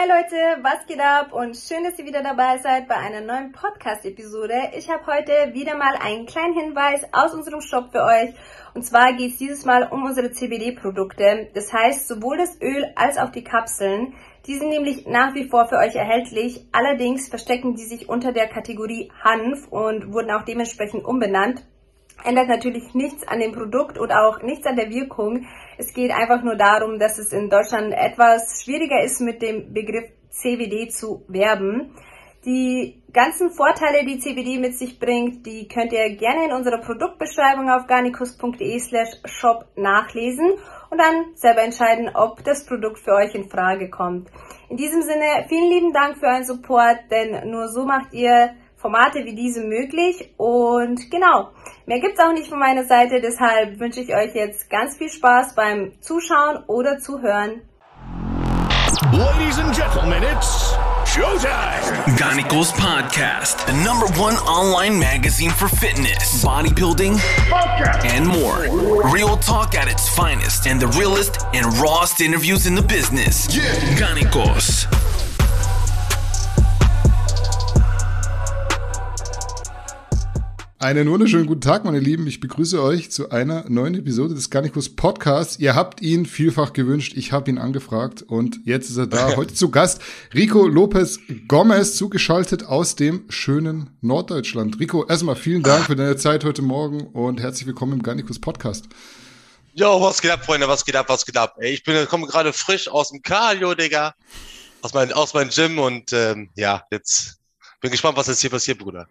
Hi Leute, was geht ab und schön, dass ihr wieder dabei seid bei einer neuen Podcast-Episode. Ich habe heute wieder mal einen kleinen Hinweis aus unserem Shop für euch. Und zwar geht es dieses Mal um unsere CBD-Produkte. Das heißt, sowohl das Öl als auch die Kapseln. Die sind nämlich nach wie vor für euch erhältlich. Allerdings verstecken die sich unter der Kategorie Hanf und wurden auch dementsprechend umbenannt ändert natürlich nichts an dem Produkt und auch nichts an der Wirkung. Es geht einfach nur darum, dass es in Deutschland etwas schwieriger ist, mit dem Begriff CBD zu werben. Die ganzen Vorteile, die CBD mit sich bringt, die könnt ihr gerne in unserer Produktbeschreibung auf garnicus.de slash shop nachlesen und dann selber entscheiden, ob das Produkt für euch in Frage kommt. In diesem Sinne, vielen lieben Dank für euren Support, denn nur so macht ihr Formate wie diese möglich. Und genau, mehr gibt's auch nicht von meiner Seite. Deshalb wünsche ich euch jetzt ganz viel Spaß beim Zuschauen oder Zuhören. Ladies and gentlemen, it's showtime. Ganicos Podcast, the number one online magazine for fitness, bodybuilding, and more. Real talk at its finest, and the realest and rawest interviews in the business. Yeah. Ganicos. Einen wunderschönen guten Tag, meine Lieben. Ich begrüße euch zu einer neuen Episode des Garnicus Podcasts. Ihr habt ihn vielfach gewünscht, ich habe ihn angefragt und jetzt ist er da. Heute zu Gast Rico Lopez Gomez, zugeschaltet aus dem schönen Norddeutschland. Rico, erstmal vielen Dank für deine Zeit heute Morgen und herzlich willkommen im Garnicus Podcast. Jo, was geht ab, Freunde? Was geht ab? Was geht ab? Ey, ich bin komme gerade frisch aus dem Cardio, Digga. Aus meinem aus meinem Gym und ähm, ja, jetzt bin gespannt, was jetzt hier passiert, Bruder.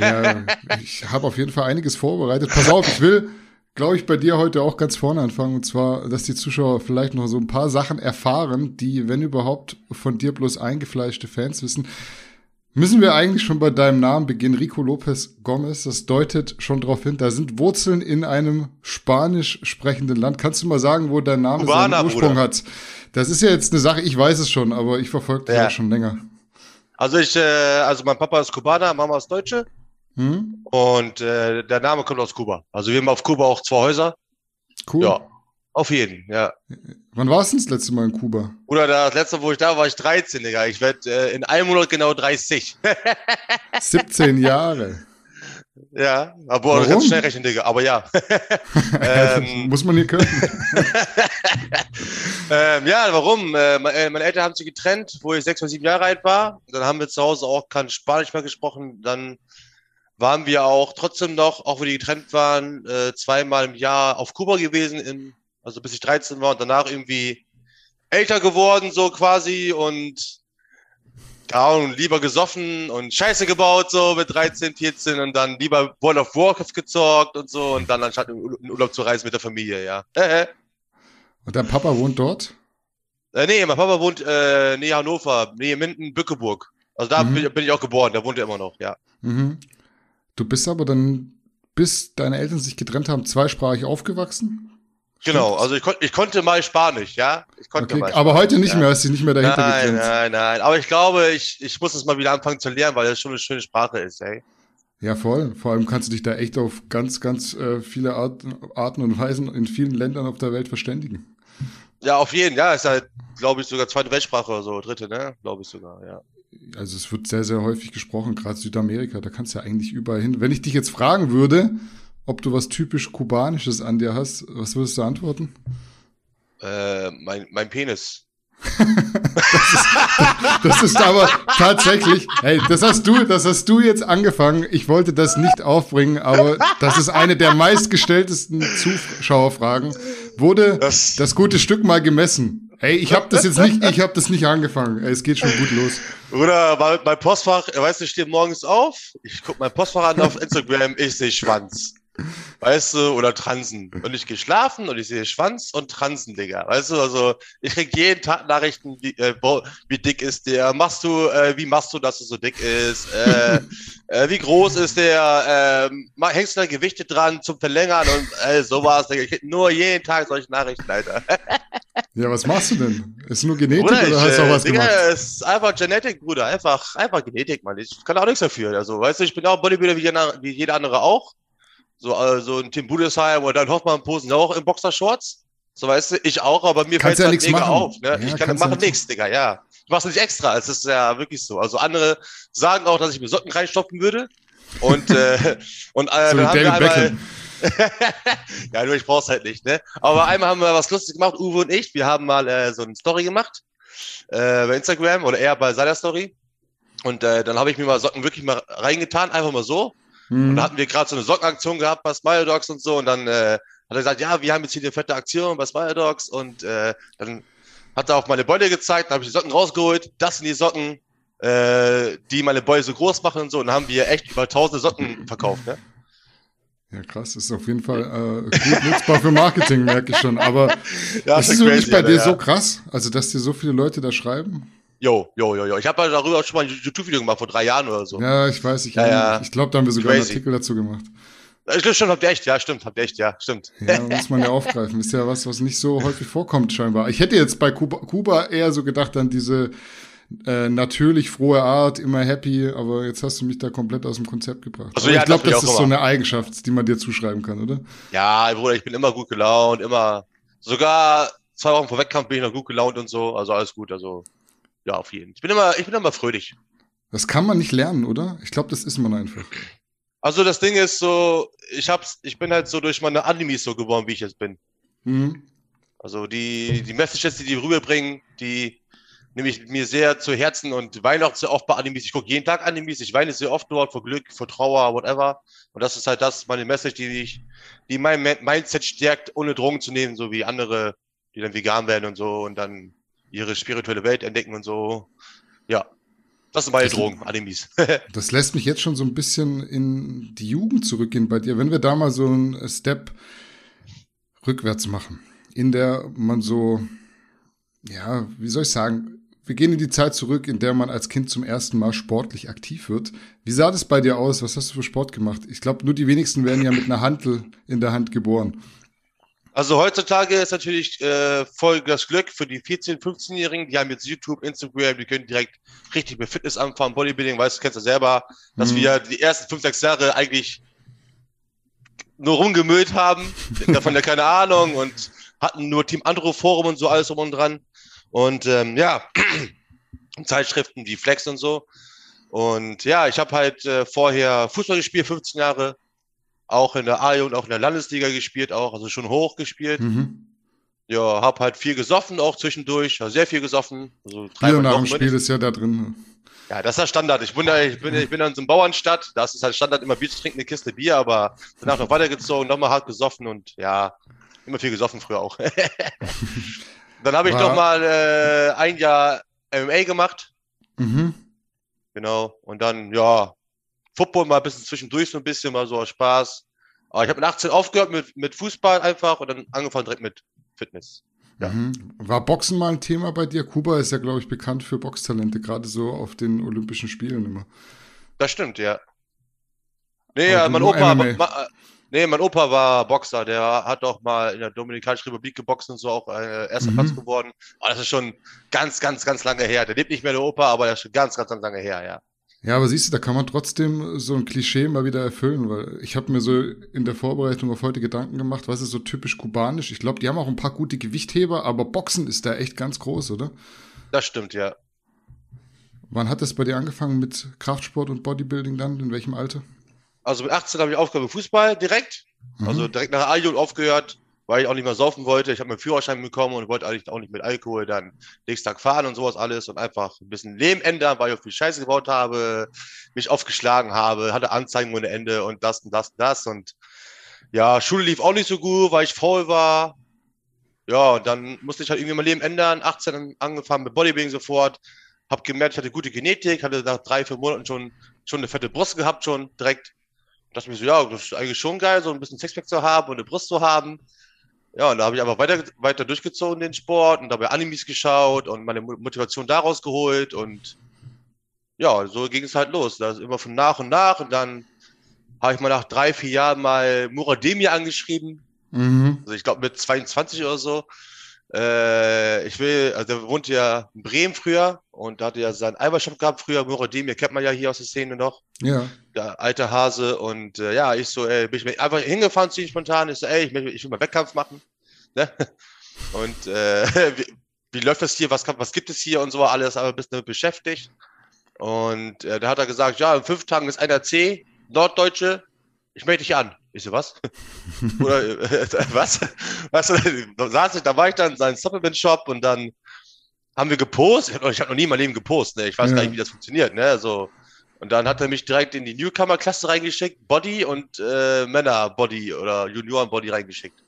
Ja, ich habe auf jeden Fall einiges vorbereitet. Pass auf, ich will, glaube ich, bei dir heute auch ganz vorne anfangen. Und zwar, dass die Zuschauer vielleicht noch so ein paar Sachen erfahren, die, wenn überhaupt, von dir bloß eingefleischte Fans wissen. Müssen wir eigentlich schon bei deinem Namen beginnen? Rico Lopez Gomez, das deutet schon darauf hin. Da sind Wurzeln in einem spanisch sprechenden Land. Kannst du mal sagen, wo dein Name Kubaner, seinen Ursprung Bruder. hat? Das ist ja jetzt eine Sache, ich weiß es schon, aber ich verfolge das Ja. ja schon länger. Also ich, äh, also mein Papa ist Kubaner, Mama ist Deutsche Hm? und äh, der Name kommt aus Kuba. Also wir haben auf Kuba auch zwei Häuser. Cool. Ja, auf jeden, ja. Wann warst du denn das letzte Mal in Kuba? Bruder, das letzte, wo ich da war, war ich 13, Digga. Ich werde äh, in einem Monat genau 30. 17 Jahre. Ja, aber Warum? ganz schnell rechnen, Digga. Aber ja. ähm, Muss man hier können. ähm, ja, warum? Äh, äh, meine Eltern haben sich getrennt, wo ich sechs oder sieben Jahre alt war. Dann haben wir zu Hause auch kein Spanisch mehr gesprochen. Dann waren wir auch trotzdem noch, auch wo die getrennt waren, äh, zweimal im Jahr auf Kuba gewesen, in, also bis ich 13 war und danach irgendwie älter geworden, so quasi und und lieber gesoffen und Scheiße gebaut, so mit 13, 14 und dann lieber World of Warcraft gezockt und so und dann anstatt in Ur- in Urlaub zu reisen mit der Familie, ja. Und dein Papa wohnt dort? Äh, nee, mein Papa wohnt äh, nähe Hannover, nähe Minden, Bückeburg. Also da Mhm. bin, bin ich auch geboren, da wohnt er immer noch, ja. Mhm. Du bist aber dann, bis deine Eltern sich getrennt haben, zweisprachig aufgewachsen? Genau, also ich, kon ich konnte mal Spanisch, ja. Ich konnte Okay, mal aber heute nicht Ja. mehr, hast dich nicht mehr dahinter Nein, getrennt. nein, nein. Aber ich glaube, ich, ich muss es mal wieder anfangen zu lernen, weil das schon eine schöne Sprache ist, ey. Ja, voll. Vor allem kannst du dich da echt auf ganz, ganz äh, viele Art, Arten und Weisen in vielen Ländern auf der Welt verständigen. Ja, auf jeden, ja, ist halt, glaube ich, sogar zweite Weltsprache oder so, dritte, ne? Glaube ich sogar, ja. Also es wird sehr, sehr häufig gesprochen, gerade Südamerika, da kannst du ja eigentlich überall hin. Wenn ich dich jetzt fragen würde, ob du was typisch Kubanisches an dir hast, was würdest du antworten? Äh, mein, mein Penis. Das ist aber tatsächlich, hey, das hast du, das hast du jetzt angefangen. Ich wollte das nicht aufbringen, aber das ist eine der meistgestelltesten Zuschauerfragen. Wurde Das- das gute Stück mal gemessen? Hey, ich habe das jetzt nicht, ich habe das nicht angefangen. Es geht schon gut los. Oder mein, mein Postfach, weißt du, ich stehe morgens auf, ich guck mein Postfach an auf Instagram, ich sehe Schwanz. Weißt du, oder Transen. Und ich gehe schlafen und ich sehe Schwanz und Transen, Digga. Weißt du, also ich krieg jeden Tag Nachrichten, wie, äh, wie dick ist der, machst du, äh, wie machst du, dass er so dick ist, äh, äh, wie groß ist der, ähm, hängst du da Gewichte dran zum Verlängern und äh, sowas, Digga. Ich krieg nur jeden Tag solche Nachrichten, Alter. Ja, was machst du denn? Ist nur Genetik Bruder, oder ich, hast du auch äh, was Digga, gemacht? es ist einfach Genetik, Bruder. Einfach, einfach Genetik, Mann. Ich kann auch nichts dafür. Also, weißt du, ich bin auch Bodybuilder wie jeder, wie jeder andere auch. So, äh, so ein Team Budesheim oder dann Hoffmann posen auch in Boxershorts. So weißt du, ich auch, aber mir fällt ja halt nichts mega machen. auf. Ne? Ja, ich kann kannst ja machen nichts Digga, ja. Ich mach's nicht extra, es ist ja wirklich so. Also andere sagen auch, dass ich mir Socken reinstopfen würde. Und, äh, und äh, So dann haben wir einmal, ja, nur ich brauch's halt nicht, ne? Aber einmal haben wir was Lustiges gemacht, Uwe und ich. Wir haben mal äh, so eine Story gemacht äh, bei Instagram oder eher bei seiner Story. Und äh, dann habe ich mir mal Socken wirklich mal reingetan, einfach mal so. Und Mhm. da hatten wir gerade so eine Sockenaktion gehabt bei Smile Dogs und so. Und dann äh, hat er gesagt, ja, wir haben jetzt hier eine fette Aktion bei Smile Dogs. Und äh, dann hat er auch meine Beule gezeigt, dann habe ich die Socken rausgeholt. Das sind die Socken, äh, die meine Beule so groß machen und so. Und dann haben wir echt über tausende Socken verkauft. Ne? Ja, krass, ist auf jeden Fall äh, gut nutzbar für Marketing, merke ich schon. Aber Ja, ist ist es wirklich crazy, bei dir ja. so krass? Also, dass dir so viele Leute da schreiben? Jo, jo, jo, jo. Ich habe darüber auch schon mal ein YouTube-Video gemacht vor drei Jahren oder so. Ja, ich weiß, ich, Ja, ja. ich glaube, da haben wir sogar einen Crazy. Artikel dazu gemacht. Stimmt, stimmt, habt ihr echt, ja, stimmt, habt ihr echt, ja, stimmt. Ja, muss man ja aufgreifen. Ist ja was, was nicht so häufig vorkommt, scheinbar. Ich hätte jetzt bei Kuba, Kuba eher so gedacht an diese äh, natürlich frohe Art, immer happy, aber jetzt hast du mich da komplett aus dem Konzept gebracht. Also aber ja, ich glaube, das ich das ist so eine Eigenschaft, die man dir zuschreiben kann, oder? Ja, Bruder, ich bin immer gut gelaunt, immer, sogar zwei Wochen vor Wettkampf bin ich noch gut gelaunt und so, also alles gut, also, ja, auf jeden. Ich bin immer, ich bin immer fröhlich. Das kann man nicht lernen, oder? Ich glaube, das ist man einfach. Also das Ding ist so, ich hab's, ich bin halt so durch meine Animes so geworden, wie ich jetzt bin. Mhm. Also die, die Messages, die die rüberbringen, die nehme ich mir sehr zu Herzen und weine auch sehr oft bei Animes. Ich gucke jeden Tag Animes, ich weine sehr oft dort vor Glück, vor Trauer, whatever. Und das ist halt das, meine Message, die ich, die mein Mi- Mindset stärkt, ohne Drogen zu nehmen, so wie andere, die dann vegan werden und so und dann ihre spirituelle Welt entdecken und so. Ja. Das sind meine Das- Drogen, Animes. Das lässt mich jetzt schon so ein bisschen in die Jugend zurückgehen bei dir. Wenn wir da mal so einen Step rückwärts machen, in der man so, ja, wie soll ich sagen, wir gehen in die Zeit zurück, in der man als Kind zum ersten Mal sportlich aktiv wird. Wie sah das bei dir aus? Was hast du für Sport gemacht? Ich glaube, nur die wenigsten werden ja mit einer Hantel in der Hand geboren. Also heutzutage ist natürlich äh, voll das Glück für die 14-, 15-Jährigen, die haben jetzt YouTube, Instagram, die können direkt richtig mit Fitness anfangen, Bodybuilding, weißt du, kennst du selber, dass Mhm. wir die ersten 5, 6 Jahre eigentlich nur rumgemüllt haben, davon ja keine Ahnung und hatten nur Team Andro Forum und so alles drum und dran. Und ähm, ja, Zeitschriften wie Flex und so. Und ja, ich habe halt äh, vorher Fußball gespielt, 15 Jahre, auch in der A und auch in der Landesliga gespielt, auch, also schon hoch gespielt. Mhm. Ja, hab halt viel gesoffen, auch zwischendurch, also sehr viel gesoffen. Also Bier dreimal nach dem Spiel ist ja da drin. Ja, das ist ja Standard. Ich bin, da, ich bin, ich bin in so einer Bauernstadt, da ist es halt Standard, immer Bier zu trinken, eine Kiste Bier, aber danach noch weitergezogen, nochmal hart gesoffen und ja, immer viel gesoffen früher auch. Dann habe ich War- noch mal äh, ein Jahr MMA gemacht, Mhm. genau, und dann, ja, Football mal ein bisschen zwischendurch, so ein bisschen, mal so aus Spaß. Aber ich habe mit 18 aufgehört mit, mit Fußball einfach und dann angefangen direkt mit Fitness. Ja. Mhm. War Boxen mal ein Thema bei dir? Kuba ist ja, glaube ich, bekannt für Boxtalente, gerade so auf den Olympischen Spielen immer. Das stimmt, ja. Nee, ja, mein Opa, ma, äh, nee, mein Opa war Boxer, der hat auch mal in der Dominikanischen Republik geboxt und so auch äh, erster Mhm. Platz geworden. Aber das ist schon ganz, ganz, ganz lange her. Der lebt nicht mehr, der Opa, aber der ist schon ganz, ganz, ganz lange her, ja. Ja, aber siehst du, da kann man trotzdem so ein Klischee mal wieder erfüllen, weil ich habe mir so in der Vorbereitung auf heute Gedanken gemacht, was ist so typisch kubanisch? Ich glaube, die haben auch ein paar gute Gewichtheber, aber Boxen ist da echt ganz groß, oder? Das stimmt, ja. Wann hat das bei dir angefangen mit Kraftsport und Bodybuilding dann? In welchem Alter? Also mit 18 habe ich aufgehört mit Fußball direkt. Mhm. Also direkt nach A-Jugend aufgehört, weil ich auch nicht mehr saufen wollte. Ich habe meinen Führerschein bekommen und wollte eigentlich auch nicht mit Alkohol dann nächsten Tag fahren und sowas alles und einfach ein bisschen Leben ändern, weil ich auch viel Scheiße gebaut habe, mich aufgeschlagen habe, hatte Anzeigen ohne Ende und das und das und das und ja, Schule lief auch nicht so gut, weil ich faul war. Ja, und dann musste ich halt irgendwie mein Leben ändern. 18 dann angefangen mit Bodybuilding sofort. Hab gemerkt, ich hatte gute Genetik, hatte nach drei, vier Monaten schon, schon eine fette Brust gehabt, schon direkt. dachte mir so, ja, das ist eigentlich schon geil, so ein bisschen Sixpack zu haben und eine Brust zu haben. Ja, und da habe ich einfach weiter, weiter durchgezogen, den Sport, und dabei Animes geschaut und meine Mo- Motivation daraus geholt und ja, so ging es halt los. Das immer von nach und nach und dann habe ich mal nach drei, vier Jahren mal Murademir angeschrieben, Mhm. also ich glaube mit 22 oder so. Äh, ich will, also der wohnte ja in Bremen früher und da hatte ja seinen Eibershop gehabt früher, Murademir kennt man ja hier aus der Szene noch Ja. der alte Hase und äh, ja, ich so, ey, bin ich einfach hingefahren ziemlich spontan, ich so, ey, ich, will- ich will mal Wettkampf machen, ne? Und äh, wie, wie läuft das hier? Was, kann, was gibt es hier und so alles, aber ein bisschen beschäftigt. Und äh, da hat er gesagt, ja, in fünf Tagen ist einer C, Norddeutsche, ich melde dich an. Ich so, was? Oder äh, was? was? Da, saß ich, da war ich dann in seinem Supplement-Shop und dann haben wir gepostet. Ich habe hab noch nie in meinem Leben gepostet, ne? Ich weiß Ja. gar nicht, wie das funktioniert, ne? Also, und dann hat er mich direkt in die Newcomer-Klasse reingeschickt, Body und äh, Männer-Body oder Junioren-Body reingeschickt.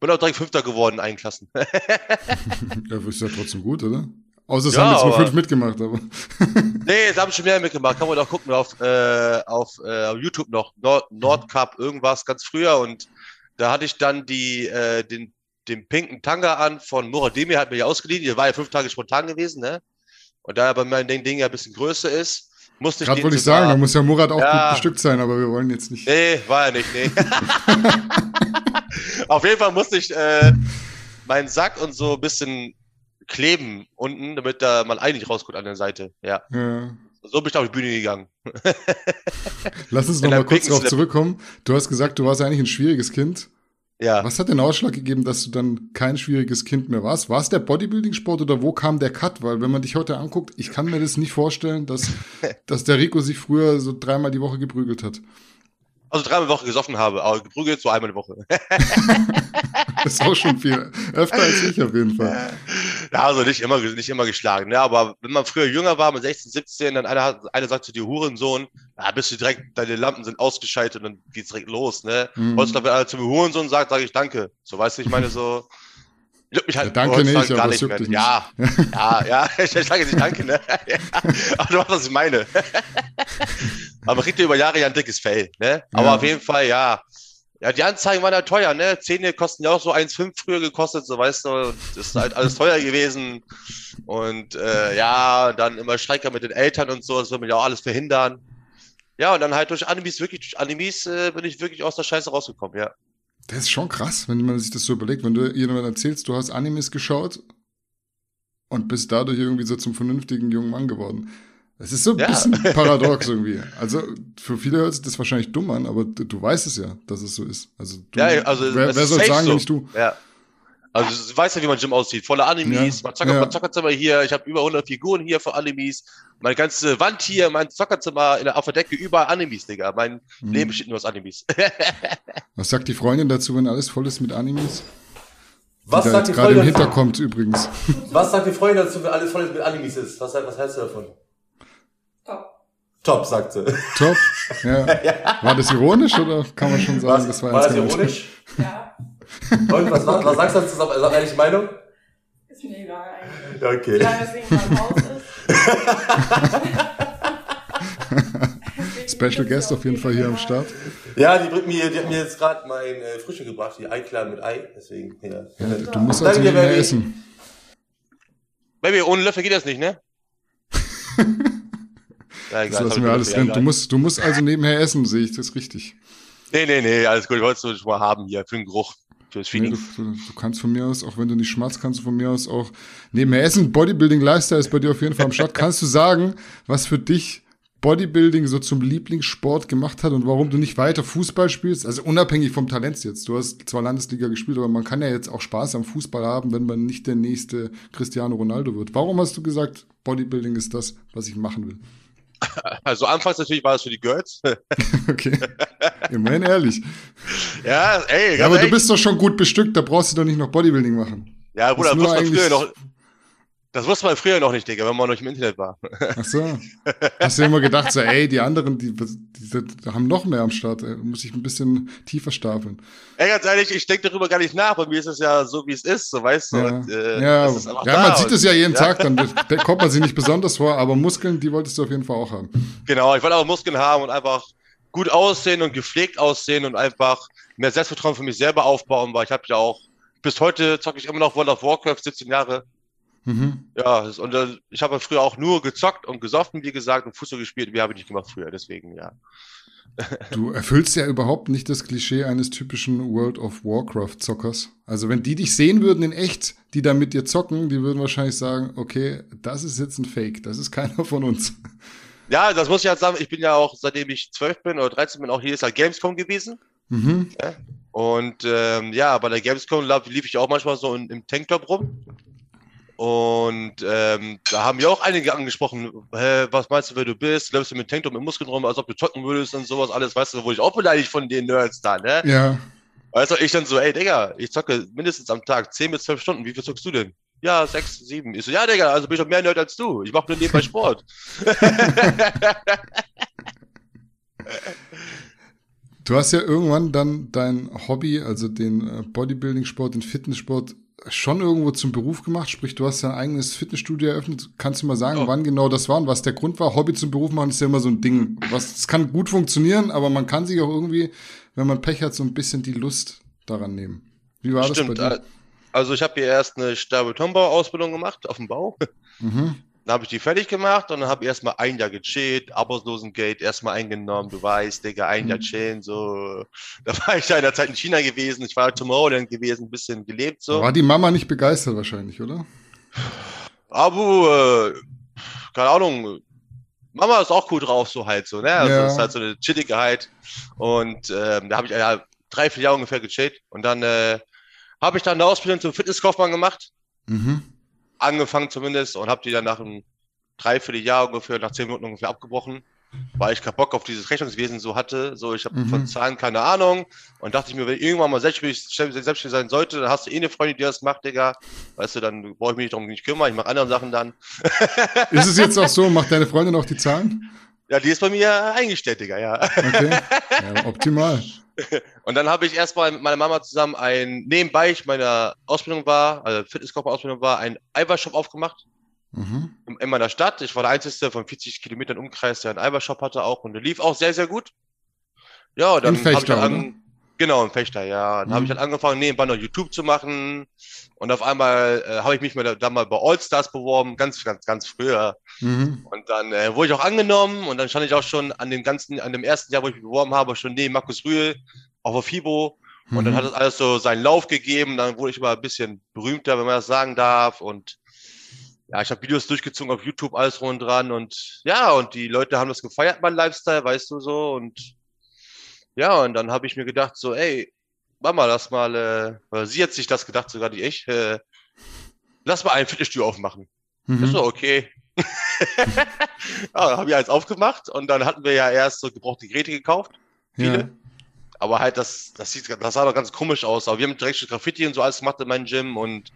Bin auch direkt Fünfter geworden in allen Klassen. Ja, ist ja trotzdem gut, oder? Außer es Ja, haben jetzt nur aber- fünf mitgemacht, aber. Nee, da haben schon mehr mitgemacht. Kann man auch gucken auf, äh, auf, äh, auf YouTube noch. Nord, Nordcup, irgendwas ganz früher. Und da hatte ich dann die, äh, den, den pinken Tanga an von Murademi, hat mir ja ausgeliehen. Der war ja fünf Tage spontan gewesen, ne? Und da er bei meinem Ding, ja ein bisschen größer ist, musste ich Gerade wollte ich sagen, da muss ja Murat auch Ja. gut bestückt sein, aber wir wollen jetzt nicht. Nee, war er nicht, nee. Auf jeden Fall musste ich äh, meinen Sack und so ein bisschen kleben unten, damit da mal Ei nicht rauskommt an der Seite. Ja. Ja. So bin ich auf die Bühne gegangen. Lass uns In noch mal einem kurz darauf zurückkommen. Du hast gesagt, du warst eigentlich ein schwieriges Kind. Ja. Was hat den Ausschlag gegeben, dass du dann kein schwieriges Kind mehr warst? War es der Bodybuilding-Sport oder wo kam der Cut? Weil wenn man dich heute anguckt, ich kann mir das nicht vorstellen, dass, dass der Rico sich früher so dreimal die Woche geprügelt hat. Also dreimal die Woche gesoffen habe, aber geprügelt so einmal die Woche. Das ist auch schon viel. Öfter als ich auf jeden Fall. Ja, also nicht immer, nicht immer geschlagen. Ne? Aber wenn man früher jünger war, mit 16, 17, dann einer, hat- einer sagt zu dir, Hurensohn, ja, bist du direkt, deine Lampen sind ausgeschaltet und dann geht's direkt los. Ne? Mhm. Heutzutage, wenn einer zu mir Hurensohn sagt, sage ich Danke. So, weißt du, ich meine so, juckt mich halt Ja, danke nicht, aber es juckt mehr. dich nicht. Ja, ja, ja, ich sage nicht Danke, ne? ja, aber du weißt, was ich meine. aber man kriegt ja über Jahre ja ein dickes Fell, ne? Aber Ja. auf jeden Fall, ja. Ja, die Anzeigen waren ja teuer, ne? Zähne kosten ja auch so 1,5 früher gekostet, so weißt du, das ist halt alles teuer gewesen. Und äh, ja, dann immer Streiker mit den Eltern und so, das will man ja auch alles verhindern. Ja, und dann halt durch Animes, wirklich durch Animes äh, bin ich wirklich aus der Scheiße rausgekommen, ja. Das ist schon krass, wenn man sich das so überlegt. Wenn du jemandem erzählst, du hast Animes geschaut und bist dadurch irgendwie so zum vernünftigen jungen Mann geworden. Das ist so ein Ja. bisschen paradox irgendwie. Also für viele hört sich das wahrscheinlich dumm an, aber du, du weißt es ja, dass es so ist. Also, du, Ja, also wer, es wer ist soll sagen, so. nicht du? Ja. Also du weißt ja, wie mein Gym aussieht. Voller Animes, Ja, mein, Zocker, ja. mein Zockerzimmer hier, ich habe über 100 Figuren hier von Animes. Meine ganze Wand hier, mein Zockerzimmer in der, auf der Decke, überall Animes, Digga. Mein Mhm. Leben besteht nur aus Animes. Was sagt die Freundin dazu, wenn alles voll ist mit Animes? Was die sagt, die gerade im Freundin, Hinterkommt übrigens. was sagt die Freundin dazu, wenn alles voll mit Animes ist? Was, was hältst du davon? Top. Sagt sie. Top. Ja. War das ironisch oder kann man schon sagen, Was, das war, war, das ironisch? Ja, Und was, was, was sagst du dazu? Sag, ehrlich Meinung? ist mir egal eigentlich. Ja, okay. Solange es irgendwann ist. Special Guest auf jeden Fall hier am Start. Ja, die bringt mir, die hat mir jetzt gerade mein äh, Frühstück gebracht, die Eiklar mit Ei, deswegen, ja. Ja, du musst also nicht mehr essen. Baby, ohne Löffel geht das nicht, ne? ja, Das lassen wir alles drin. Du musst, du musst also nebenher essen, sehe ich das richtig. Nee, nee, nee, alles gut. Ich wollte es schon mal haben hier, für den Geruch, fürs Nee, Feeling. du, du, du kannst von mir aus, auch wenn du nicht schmatzt, kannst du von mir aus auch nebenher essen. Bodybuilding Lifestyle ist bei dir auf jeden Fall am Start. Kannst du sagen, was für dich Bodybuilding so zum Lieblingssport gemacht hat und warum du nicht weiter Fußball spielst? Also unabhängig vom Talent jetzt. Du hast zwar Landesliga gespielt, aber man kann ja jetzt auch Spaß am Fußball haben, wenn man nicht der nächste Cristiano Ronaldo wird. Warum hast du gesagt, Bodybuilding ist das, was ich machen will? Also anfangs natürlich war es für die Girls. Okay. Immerhin ehrlich. ja, ey, Ja, aber du ehrlich. bist doch schon gut bestückt, da brauchst du doch nicht noch Bodybuilding machen. Ja, Bruder, das wusste man früher noch. Das wusste man früher noch nicht, Digga, wenn man noch nicht im Internet war. Ach so. Hast du immer gedacht, so, ey, die anderen, die, die, die haben noch mehr am Start, ey. muss ich ein bisschen tiefer stapeln. Ey, ganz ehrlich, ich denke darüber gar nicht nach. Bei mir ist es ja so, wie es ist, so weißt du. Ja, Und, äh, ja, ja man sieht es ja jeden ja. Tag, dann da kommt man sich nicht besonders vor, aber Muskeln, die wolltest du auf jeden Fall auch haben. Genau, ich wollte auch Muskeln haben und einfach gut aussehen und gepflegt aussehen und einfach mehr Selbstvertrauen für mich selber aufbauen, weil ich habe ja auch, bis heute zocke ich immer noch World of Warcraft, 17 Jahre. Mhm. Ja, und äh, ich habe früher auch nur gezockt und gesoffen, wie gesagt, und Fußball gespielt. Wie habe ich nicht gemacht früher, deswegen, ja. Du erfüllst ja überhaupt nicht das Klischee eines typischen World of Warcraft-Zockers. Also wenn die dich sehen würden in echt, die da mit dir zocken, die würden wahrscheinlich sagen, okay, das ist jetzt ein Fake, das ist keiner von uns. Ja, das muss ich halt sagen, ich bin ja auch, seitdem ich 12 bin oder 13 bin, auch jedes Jahr Gamescom gewesen. Mhm. Und ähm, ja, bei der Gamescom lief ich auch manchmal so in, im Tanktop rum. Und ähm, da haben ja auch einige angesprochen, hä, was meinst du, wer du bist? Läufst du mit Tanktop mit Muskeln rum, als ob du zocken würdest und sowas alles, weißt du, wo ich auch beleidigt von den Nerds da, ne? Ja. Weißt du, ich dann so, ey, Digga, ich zocke mindestens am Tag 10 bis 12 Stunden, wie viel zockst du denn? Ja, 6, 7. Ich so, ja, Digga, also bin ich doch mehr Nerd als du. Ich mache nur nebenbei Sport. Du hast ja irgendwann dann dein Hobby, also den äh, Bodybuilding-Sport, den Fitnesssport, schon irgendwo zum Beruf gemacht. Sprich, du hast dein eigenes Fitnessstudio eröffnet. Kannst du mal sagen, oh. wann genau das war und was der Grund war? Hobby zum Beruf machen ist ja immer so ein Ding. Was, es kann gut funktionieren, aber man kann sich auch irgendwie, wenn man Pech hat, so ein bisschen die Lust daran nehmen. Wie war Stimmt, das bei dir? Also ich habe hier erst eine Stahlbetonbau-Ausbildung gemacht auf dem Bau. Mhm. Dann habe ich die fertig gemacht und dann habe ich erstmal ein Jahr gechillt, Arbeitslosengeld erstmal eingenommen, du weißt, Digga, ein Jahr mhm. chillen, so. Da war ich ja in der Zeit in China gewesen, ich war Tomorrowland gewesen, ein bisschen gelebt, so. War die Mama nicht begeistert wahrscheinlich, oder? Aber, äh, keine Ahnung, Mama ist auch cool drauf, so halt, so, ne? Also, ja. ist halt so eine chillige halt. Und ähm, da habe ich ja drei, vier Jahre ungefähr gechillt und dann äh, habe ich dann eine Ausbildung zum Fitnesskaufmann gemacht. Mhm angefangen zumindest und habe die dann nach einem Dreivierteljahr ungefähr, nach zehn Minuten ungefähr abgebrochen, weil ich keinen Bock auf dieses Rechnungswesen so hatte. So, ich habe mhm. von Zahlen keine Ahnung und dachte ich mir, wenn ich irgendwann mal selbstständig, selbstständig sein sollte, dann hast du eh eine Freundin, die das macht, Digga. Weißt du, dann brauche ich mich nicht darum nicht kümmern, ich mache andere Sachen dann. Ist es jetzt auch so, macht deine Freundin auch die Zahlen? Ja, die ist bei mir eingestellt, Digga, ja. Okay, ja, optimal. Und dann habe ich erstmal mit meiner Mama zusammen ein, nebenbei ich meiner Ausbildung war, also Fitnesskörper-Ausbildung war, ein Eiweißshop aufgemacht. Mhm. In, in, meiner Stadt. Ich war der Einzige von 40 Kilometern Umkreis, der einen Eiweißshop hatte auch und der lief auch sehr, sehr gut. Ja, dann habe ich dann an, Genau, im Fechter, ja. Dann mhm. habe ich dann angefangen, nebenbei noch YouTube zu machen. Und auf einmal äh, habe ich mich mal, dann mal bei Allstars beworben, ganz, ganz, ganz früher. Mhm. Und dann äh, wurde ich auch angenommen und dann stand ich auch schon an dem ganzen, an dem ersten Jahr, wo ich mich beworben habe, schon neben Markus Rühl auf FIBO. Und dann mhm. hat es alles so seinen Lauf gegeben. Dann wurde ich immer ein bisschen berühmter, wenn man das sagen darf. Und ja, ich habe Videos durchgezogen auf YouTube, alles rund dran. Und ja, und die Leute haben das gefeiert, mein Lifestyle, weißt du so. Und ja, und dann habe ich mir gedacht, so, ey, Mama, lass mal, äh, sie hat sich das gedacht, sogar die ich, äh, lass mal ein Fitnessstudio aufmachen. Mhm. Ist so, okay. ja, habe ich eins aufgemacht und dann hatten wir ja erst so gebrauchte Geräte gekauft. Viele. Ja. Aber halt, das, das sieht, das sah doch ganz komisch aus. Aber wir haben direkt schon Graffiti und so alles gemacht in meinem Gym und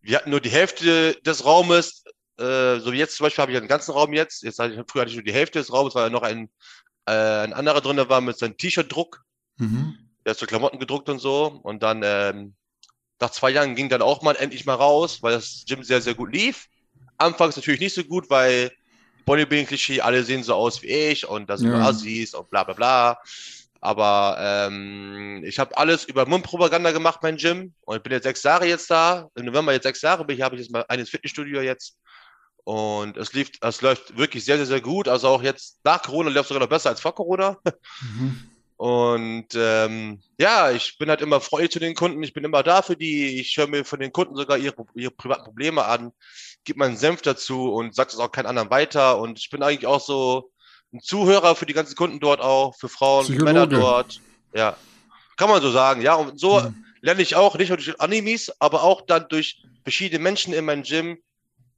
wir hatten nur die Hälfte des Raumes. Äh, so wie jetzt zum Beispiel habe ich einen ganzen Raum jetzt. Jetzt hatte ich, früher hatte ich nur die Hälfte des Raumes, weil ja noch ein äh, ein anderer drin war mit seinem T-Shirt-Druck. Mhm. Der hat so Klamotten gedruckt und so. Und dann ähm, nach zwei Jahren ging dann auch mal endlich mal raus, weil das Gym sehr, sehr gut lief. Anfangs natürlich nicht so gut, weil Bodybuilding-Klischee, alle sehen so aus wie ich und das sind ja. Assis und bla bla bla. Aber ähm, ich habe alles über Mundpropaganda gemacht, mein Gym. Und ich bin jetzt sechs Jahre jetzt da. Im November jetzt sechs Jahre bin ich, habe ich jetzt mal eines Fitnessstudio jetzt. Und es lief, es läuft wirklich sehr, sehr, sehr gut. Also auch jetzt nach Corona läuft es sogar noch besser als vor Corona. Mhm. Und ähm, ja, ich bin halt immer freudig zu den Kunden. Ich bin immer da für die. Ich höre mir von den Kunden sogar ihre, ihre privaten Probleme an, gebe meinen Senf dazu und sage es auch keinen anderen weiter. Und ich bin eigentlich auch so ein Zuhörer für die ganzen Kunden dort auch, für Frauen, für Männer dort. Ja, kann man so sagen. Ja, und so mhm. lerne ich auch nicht nur durch Animes, aber auch dann durch verschiedene Menschen in meinem Gym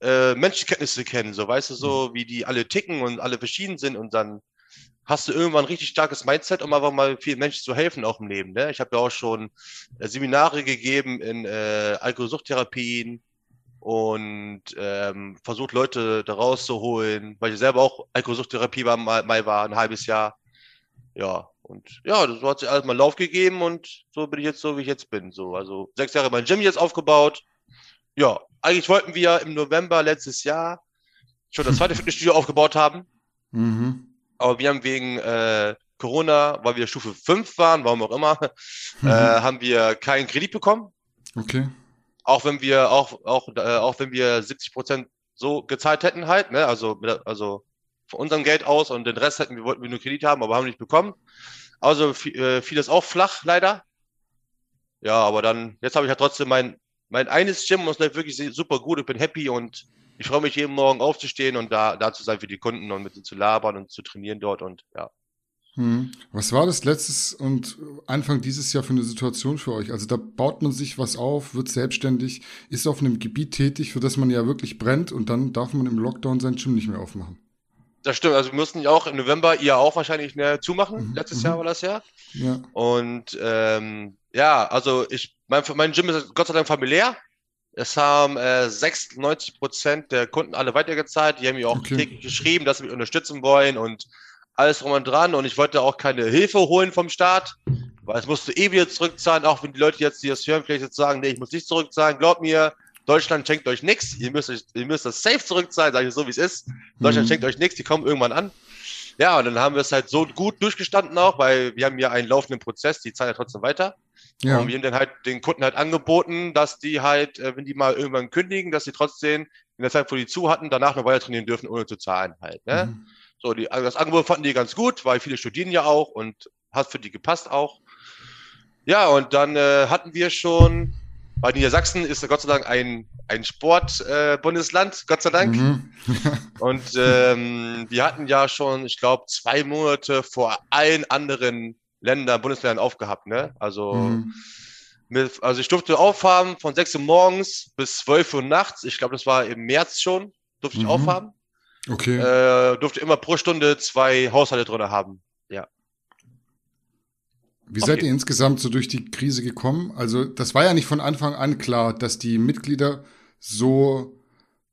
äh, Menschenkenntnisse kennen, so weißt du, so mhm. wie die alle ticken und alle verschieden sind und dann hast du irgendwann ein richtig starkes Mindset, um einfach mal vielen Menschen zu helfen auch im Leben. Ne? Ich habe ja auch schon äh, Seminare gegeben in äh, Alkoholsuchttherapien und ähm, versucht Leute da rauszuholen, weil ich selber auch Alkoholsuchttherapie war, mal, mal war, ein halbes Jahr. Ja, und ja, so hat sich alles mal Lauf gegeben und so bin ich jetzt so, wie ich jetzt bin. So, also sechs Jahre mein Gym jetzt aufgebaut. Ja, eigentlich wollten wir im November letztes Jahr schon das zweite Fitnessstudio aufgebaut haben. Mhm. Aber wir haben wegen äh, Corona, weil wir Stufe 5 waren, warum auch immer, mhm. äh, haben wir keinen Kredit bekommen. Okay. Auch wenn wir, auch, auch, äh, auch wenn wir 70 Prozent so gezahlt hätten halt, ne, also, also von unserem Geld aus und den Rest hätten wir, wollten wir nur Kredit haben, aber haben nicht bekommen. Also äh, fiel das auch flach, leider. Ja, aber dann, jetzt habe ich ja trotzdem mein mein eines Gym ist wirklich super gut. Ich bin happy und ich freue mich jeden Morgen aufzustehen und da, da zu sein für die Kunden und mit ihnen zu labern und zu trainieren dort und ja. Hm. Was war das letztes und Anfang dieses Jahr für eine Situation für euch? Also da baut man sich was auf, wird selbstständig, ist auf einem Gebiet tätig, für das man ja wirklich brennt und dann darf man im Lockdown sein Gym nicht mehr aufmachen. Das stimmt, also wir mussten ja auch im November ihr auch wahrscheinlich ne, zumachen. Mhm, Letztes mhm. Jahr war das ja. Ja. Und ähm, ja, also ich, mein, mein Gym ist Gott sei Dank familiär. Es haben äh, 96 Prozent der Kunden alle weitergezahlt. Die haben mir auch Okay. täglich geschrieben, dass sie mich unterstützen wollen und alles drum und dran. Und ich wollte auch keine Hilfe holen vom Staat, weil es musste eh wieder zurückzahlen. Auch wenn die Leute jetzt, die das hören, vielleicht jetzt sagen, nee, ich muss nicht zurückzahlen. Glaubt mir, Deutschland schenkt euch nichts. Ihr müsst, euch- ihr müsst das safe zurückzahlen, sage ich so, wie es ist. Deutschland Mhm. schenkt euch nichts, die kommen irgendwann an. Ja, und dann haben wir es halt so gut durchgestanden auch, weil wir haben ja einen laufenden Prozess, die zahlen ja trotzdem weiter. Ja. Und wir haben dann halt den Kunden halt angeboten, dass die halt, äh, wenn die mal irgendwann kündigen, dass sie trotzdem in der Zeit, wo die zu hatten, danach noch weiter trainieren dürfen, ohne zu zahlen halt. Ne? Mhm. So, die, also das Angebot fanden die ganz gut, weil viele studieren ja auch und hat für die gepasst auch. Ja, und dann äh, hatten wir schon, weil Niedersachsen ist ja Gott sei Dank ein, ein Sportbundesland, äh, Bundesland, Gott sei Dank. Mhm. Und ähm, wir hatten ja schon, ich glaube, zwei Monate vor allen anderen Ländern, Bundesländern aufgehabt, ne? Also, Mhm. mit, also ich durfte aufhaben von 6 Uhr morgens bis 12 Uhr nachts. Ich glaube, das war im März schon, durfte ich Mhm. aufhaben. Okay. Äh, durfte immer pro Stunde zwei Haushalte drin haben. Wie seid okay. ihr insgesamt so durch die Krise gekommen? Also, das war ja nicht von Anfang an klar, dass die Mitglieder so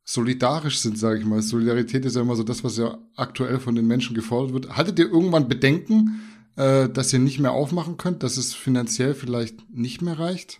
solidarisch sind, sage ich mal. Solidarität ist ja immer so das, was ja aktuell von den Menschen gefordert wird. Hattet ihr irgendwann Bedenken, äh, dass ihr nicht mehr aufmachen könnt, dass es finanziell vielleicht nicht mehr reicht?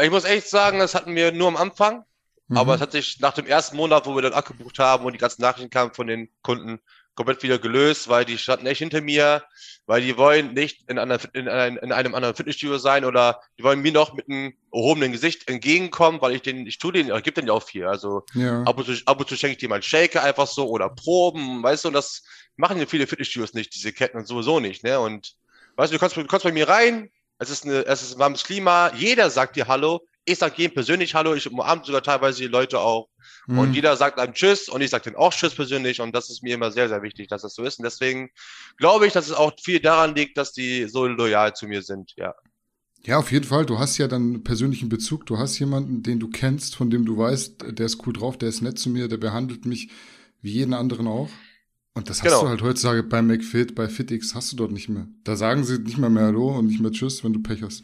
Ich muss echt sagen, das hatten wir nur am Anfang. Mhm. Aber es hat sich nach dem ersten Monat, wo wir dann abgebucht haben und die ganzen Nachrichten kamen von den Kunden, komplett wieder gelöst, weil die standen echt hinter mir, weil die wollen nicht in, einer, in, ein, in einem anderen Fitnessstudio sein oder die wollen mir noch mit einem erhobenen Gesicht entgegenkommen, weil ich den, ich tue den, ich gebe den ja auch viel. Also ja. ab und zu, ab und zu schenke ich dir mal einen Shaker einfach so oder Proben, weißt du, und das machen ja viele Fitnessstudios nicht, diese Ketten und sowieso nicht, ne? Und weißt du, du kommst, du kommst bei mir rein, es ist eine, es ist ein warmes Klima, jeder sagt dir Hallo, ich sag jedem persönlich Hallo, ich umarme sogar teilweise die Leute auch. Mhm. Und jeder sagt einem Tschüss und ich sage denen auch Tschüss persönlich und das ist mir immer sehr, sehr wichtig, dass das so ist. Und deswegen glaube ich, dass es auch viel daran liegt, dass die so loyal zu mir sind, ja. Ja, auf jeden Fall. Du hast ja dann einen persönlichen Bezug. Du hast jemanden, den du kennst, von dem du weißt, der ist cool drauf, der ist nett zu mir, der behandelt mich wie jeden anderen auch. Und das hast Genau. du halt heutzutage bei McFit, bei FitX hast du dort nicht mehr. Da sagen sie nicht mehr mehr Hallo und nicht mehr Tschüss, wenn du Pech hast.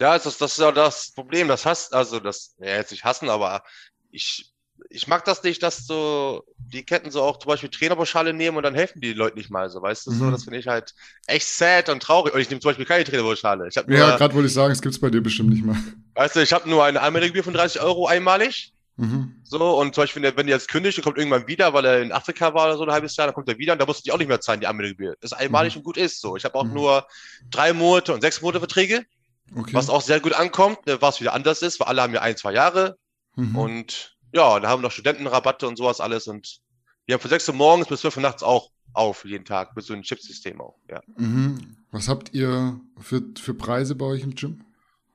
Ja, das, das ist ja das Problem, das hasst, also das, ja, jetzt nicht hassen, aber ich, ich mag das nicht, dass so die Ketten so auch zum Beispiel Trainerpauschale nehmen und dann helfen die Leute nicht mal so, weißt du, so, Mhm. das finde ich halt echt sad und traurig. Und ich nehme zum Beispiel keine Trainerpauschale. Ich nur, Ja, gerade wollte ich sagen, es gibt's bei dir bestimmt nicht mehr. weißt du, ich habe nur eine Anmeldegebühr von 30 Euro einmalig. Mhm. So, und zum Beispiel, wenn der, jetzt kündigt und kommt irgendwann wieder, weil er in Afrika war oder so ein halbes Jahr, dann kommt er wieder und da musst du die auch nicht mehr zahlen, die Anmeldegebühr. Das ist einmalig Mhm. und gut ist so. Ich habe auch Mhm. nur drei Monate und sechs Monate Verträge, Okay. was auch sehr gut ankommt, ne, was wieder anders ist, weil alle haben ja ein, zwei Jahre. Mhm. Und ja, da haben wir noch Studentenrabatte und sowas alles. Und wir haben von 6 Uhr morgens bis 12 Uhr nachts auch auf, jeden Tag, mit so einem Chipsystem auch. Ja. Mhm. Was habt ihr für, für Preise bei euch im Gym?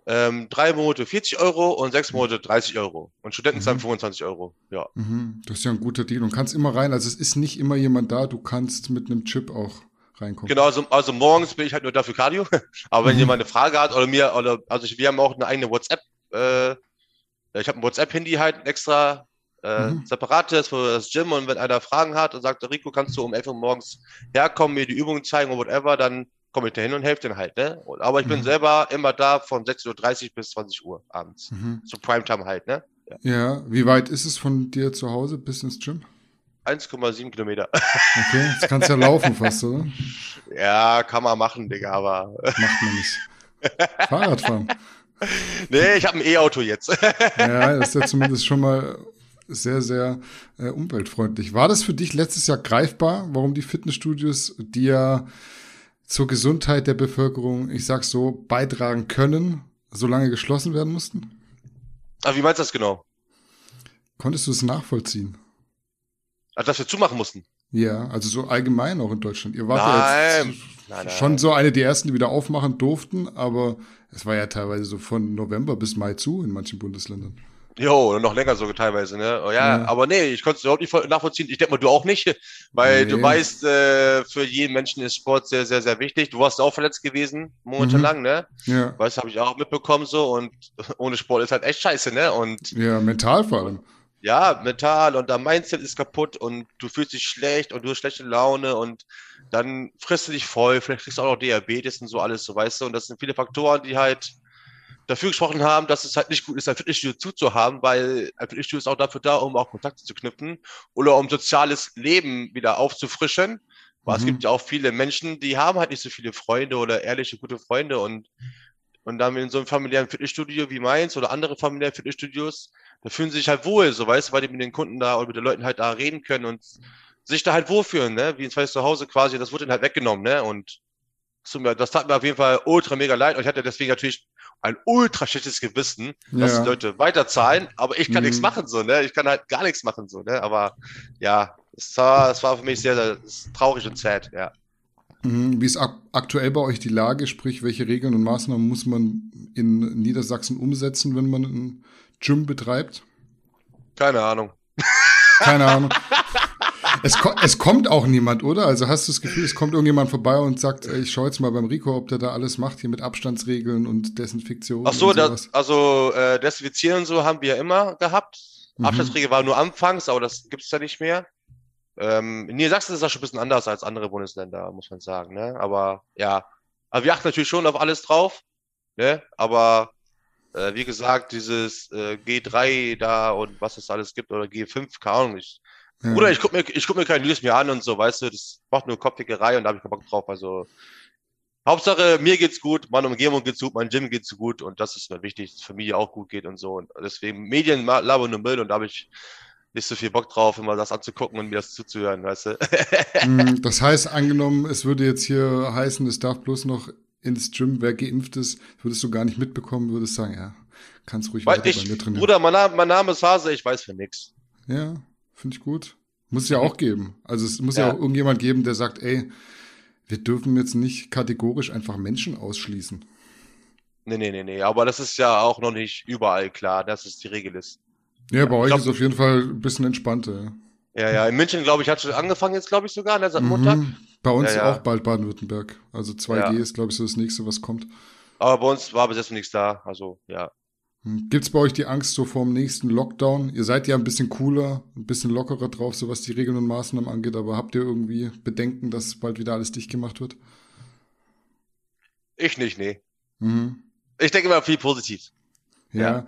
Ähm, drei Monate 40 Euro und sechs Monate 30 Euro. Und Studenten zahlen Mhm. 25 Euro. Ja. Mhm. Das ist ja ein guter Deal und kannst immer rein. Also es ist nicht immer jemand da, du kannst mit einem Chip auch reinkommen. Genau, also, also morgens bin ich halt nur dafür Cardio. Aber wenn Mhm. jemand eine Frage hat oder mir, oder also ich, wir haben auch eine eigene WhatsApp, äh, ich habe ein WhatsApp-Handy halt extra äh, Mhm. separates für das Gym und wenn einer Fragen hat und sagt, Rico, kannst du um 11 Uhr morgens herkommen, mir die Übungen zeigen oder whatever, dann komme ich da hin und helfe denen halt, ne? Aber ich bin Mhm. selber immer da von 6.30 Uhr bis 20 Uhr abends. Mhm. So Primetime halt, ne? Ja, wie weit ist es von dir zu Hause bis ins Gym? 1,7 Kilometer. Okay, jetzt kannst du ja laufen fast, oder? ja, kann man machen, Digga, aber Macht man nicht. Fahrradfahren. nee, ich habe ein E-Auto jetzt. Ja, das ist ja zumindest schon mal sehr, sehr äh, umweltfreundlich. War das für dich letztes Jahr greifbar, warum die Fitnessstudios, die ja zur Gesundheit der Bevölkerung, ich sag's so, beitragen können, so lange geschlossen werden mussten? aber wie meinst du das genau? Konntest du es nachvollziehen? Also, dass wir zumachen mussten. Ja, also so allgemein auch in Deutschland. Ihr wart ja Nein, jetzt nein, nein. schon so eine der ersten, die wieder aufmachen durften, aber es war ja teilweise so von November bis Mai zu in manchen Bundesländern. Jo, und noch länger sogar teilweise, ne? Oh, ja, Ja. aber nee, ich konnte es überhaupt nicht voll nachvollziehen. Ich denke mal, du auch nicht, weil Nee. du weißt, äh, für jeden Menschen ist Sport sehr, sehr, sehr wichtig. Du warst auch verletzt gewesen, monatelang, ne? Ja. Weißt, habe ich auch mitbekommen so und ohne Sport ist halt echt scheiße, ne? Und Ja, mental vor allem. Ja, mental und dein Mindset ist kaputt und du fühlst dich schlecht und du hast schlechte Laune und dann frisst du dich voll, vielleicht kriegst du auch noch Diabetes und so alles, so weißt du. Und das sind viele Faktoren, die halt dafür gesprochen haben, dass es halt nicht gut ist, ein Fitnessstudio zuzuhaben, weil ein Fitnessstudio ist auch dafür da, um auch Kontakte zu knüpfen oder um soziales Leben wieder aufzufrischen. Weil es Mhm. gibt ja auch viele Menschen, die haben halt nicht so viele Freunde oder ehrliche, gute Freunde und und dann in so einem familiären Fitnessstudio wie meins oder andere familiäre Fitnessstudios, da fühlen sie sich halt wohl, so weißt du, weil die mit den Kunden da oder mit den Leuten halt da reden können und sich da halt wohlfühlen, ne? Wie ein zweites Zuhause quasi, das wurde ihnen halt weggenommen, ne? Und das, tut mir, das tat mir auf jeden Fall ultra mega leid und ich hatte deswegen natürlich ein ultra schlechtes Gewissen, dass Ja. die Leute weiterzahlen, aber ich kann Mhm. nichts machen, so, ne? Ich kann halt gar nichts machen, so, ne? Aber ja, es war, es war für mich sehr, sehr traurig und sad, ja. Mhm. Wie ist ak aktuell bei euch die Lage? Sprich, welche Regeln und Maßnahmen muss man in Niedersachsen umsetzen, wenn man ein Gym betreibt? Keine Ahnung. Keine Ahnung. Es, ko es kommt auch niemand, oder? Also hast du das Gefühl, es kommt irgendjemand vorbei und sagt, ey, ich schaue jetzt mal beim Rico, ob der da alles macht, hier mit Abstandsregeln und Desinfektion. Ach so, das, also äh, Desinfizieren und so haben wir immer gehabt. Mhm. Abstandsregel war nur anfangs, aber das gibt's ja nicht mehr. Ähm, in Niedersachsen ist das schon ein bisschen anders als andere Bundesländer, muss man sagen. Ne? Aber ja, aber wir achten natürlich schon auf alles drauf. Ne? Aber äh, wie gesagt, dieses äh, G3 da und was es alles gibt oder G5, keine Ahnung. Ich, Ja. Bruder, ich guck mir, ich guck mir keine News mehr an und so, weißt du, das macht nur Kopfhickerei und da habe ich keinen Bock drauf. Also Hauptsache, mir geht's gut, meiner Umgebung geht's gut, mein Gym geht's gut und das ist mir wichtig, dass Familie auch gut geht und so. Und deswegen Medien labern nur Müll und da habe ich nicht so viel Bock drauf, immer das anzugucken und mir das zuzuhören, weißt du. Mm, Das heißt, angenommen, es würde jetzt hier heißen, es darf bloß noch ins Gym, wer geimpft ist, würdest du gar nicht mitbekommen, würdest sagen, ja, kannst ruhig Weil weiter bei ich, mir trainieren. Bruder, mein Name, mein Name ist Hase, ich weiß für nix. Ja, finde ich gut. Muss es ja auch geben. Also es muss ja. Ja. auch irgendjemand geben, der sagt, ey, wir dürfen jetzt nicht kategorisch einfach Menschen ausschließen. Nee, nee, nee, nee. Aber das ist ja auch noch nicht überall klar, dass es die Regel ist. Ja, bei euch glaub- ist auf jeden Fall ein bisschen entspannter. Ja, ja. In München, glaube ich, hat schon angefangen jetzt, glaube ich, sogar, ne, seit Ja. Montag. Bei uns Ja, ja. auch bald Baden-Württemberg. Also 2G Ja. ist, glaube ich, so das nächste, was kommt. Aber bei uns war bis jetzt noch nichts da. Also, ja. Gibt es bei euch die Angst so vor dem nächsten Lockdown? Ihr seid ja ein bisschen cooler, ein bisschen lockerer drauf, so was die Regeln und Maßnahmen angeht, aber habt ihr irgendwie Bedenken, dass bald wieder alles dicht gemacht wird? Ich nicht, nee. Mhm. Ich denke immer viel positiv. Ja. Ja.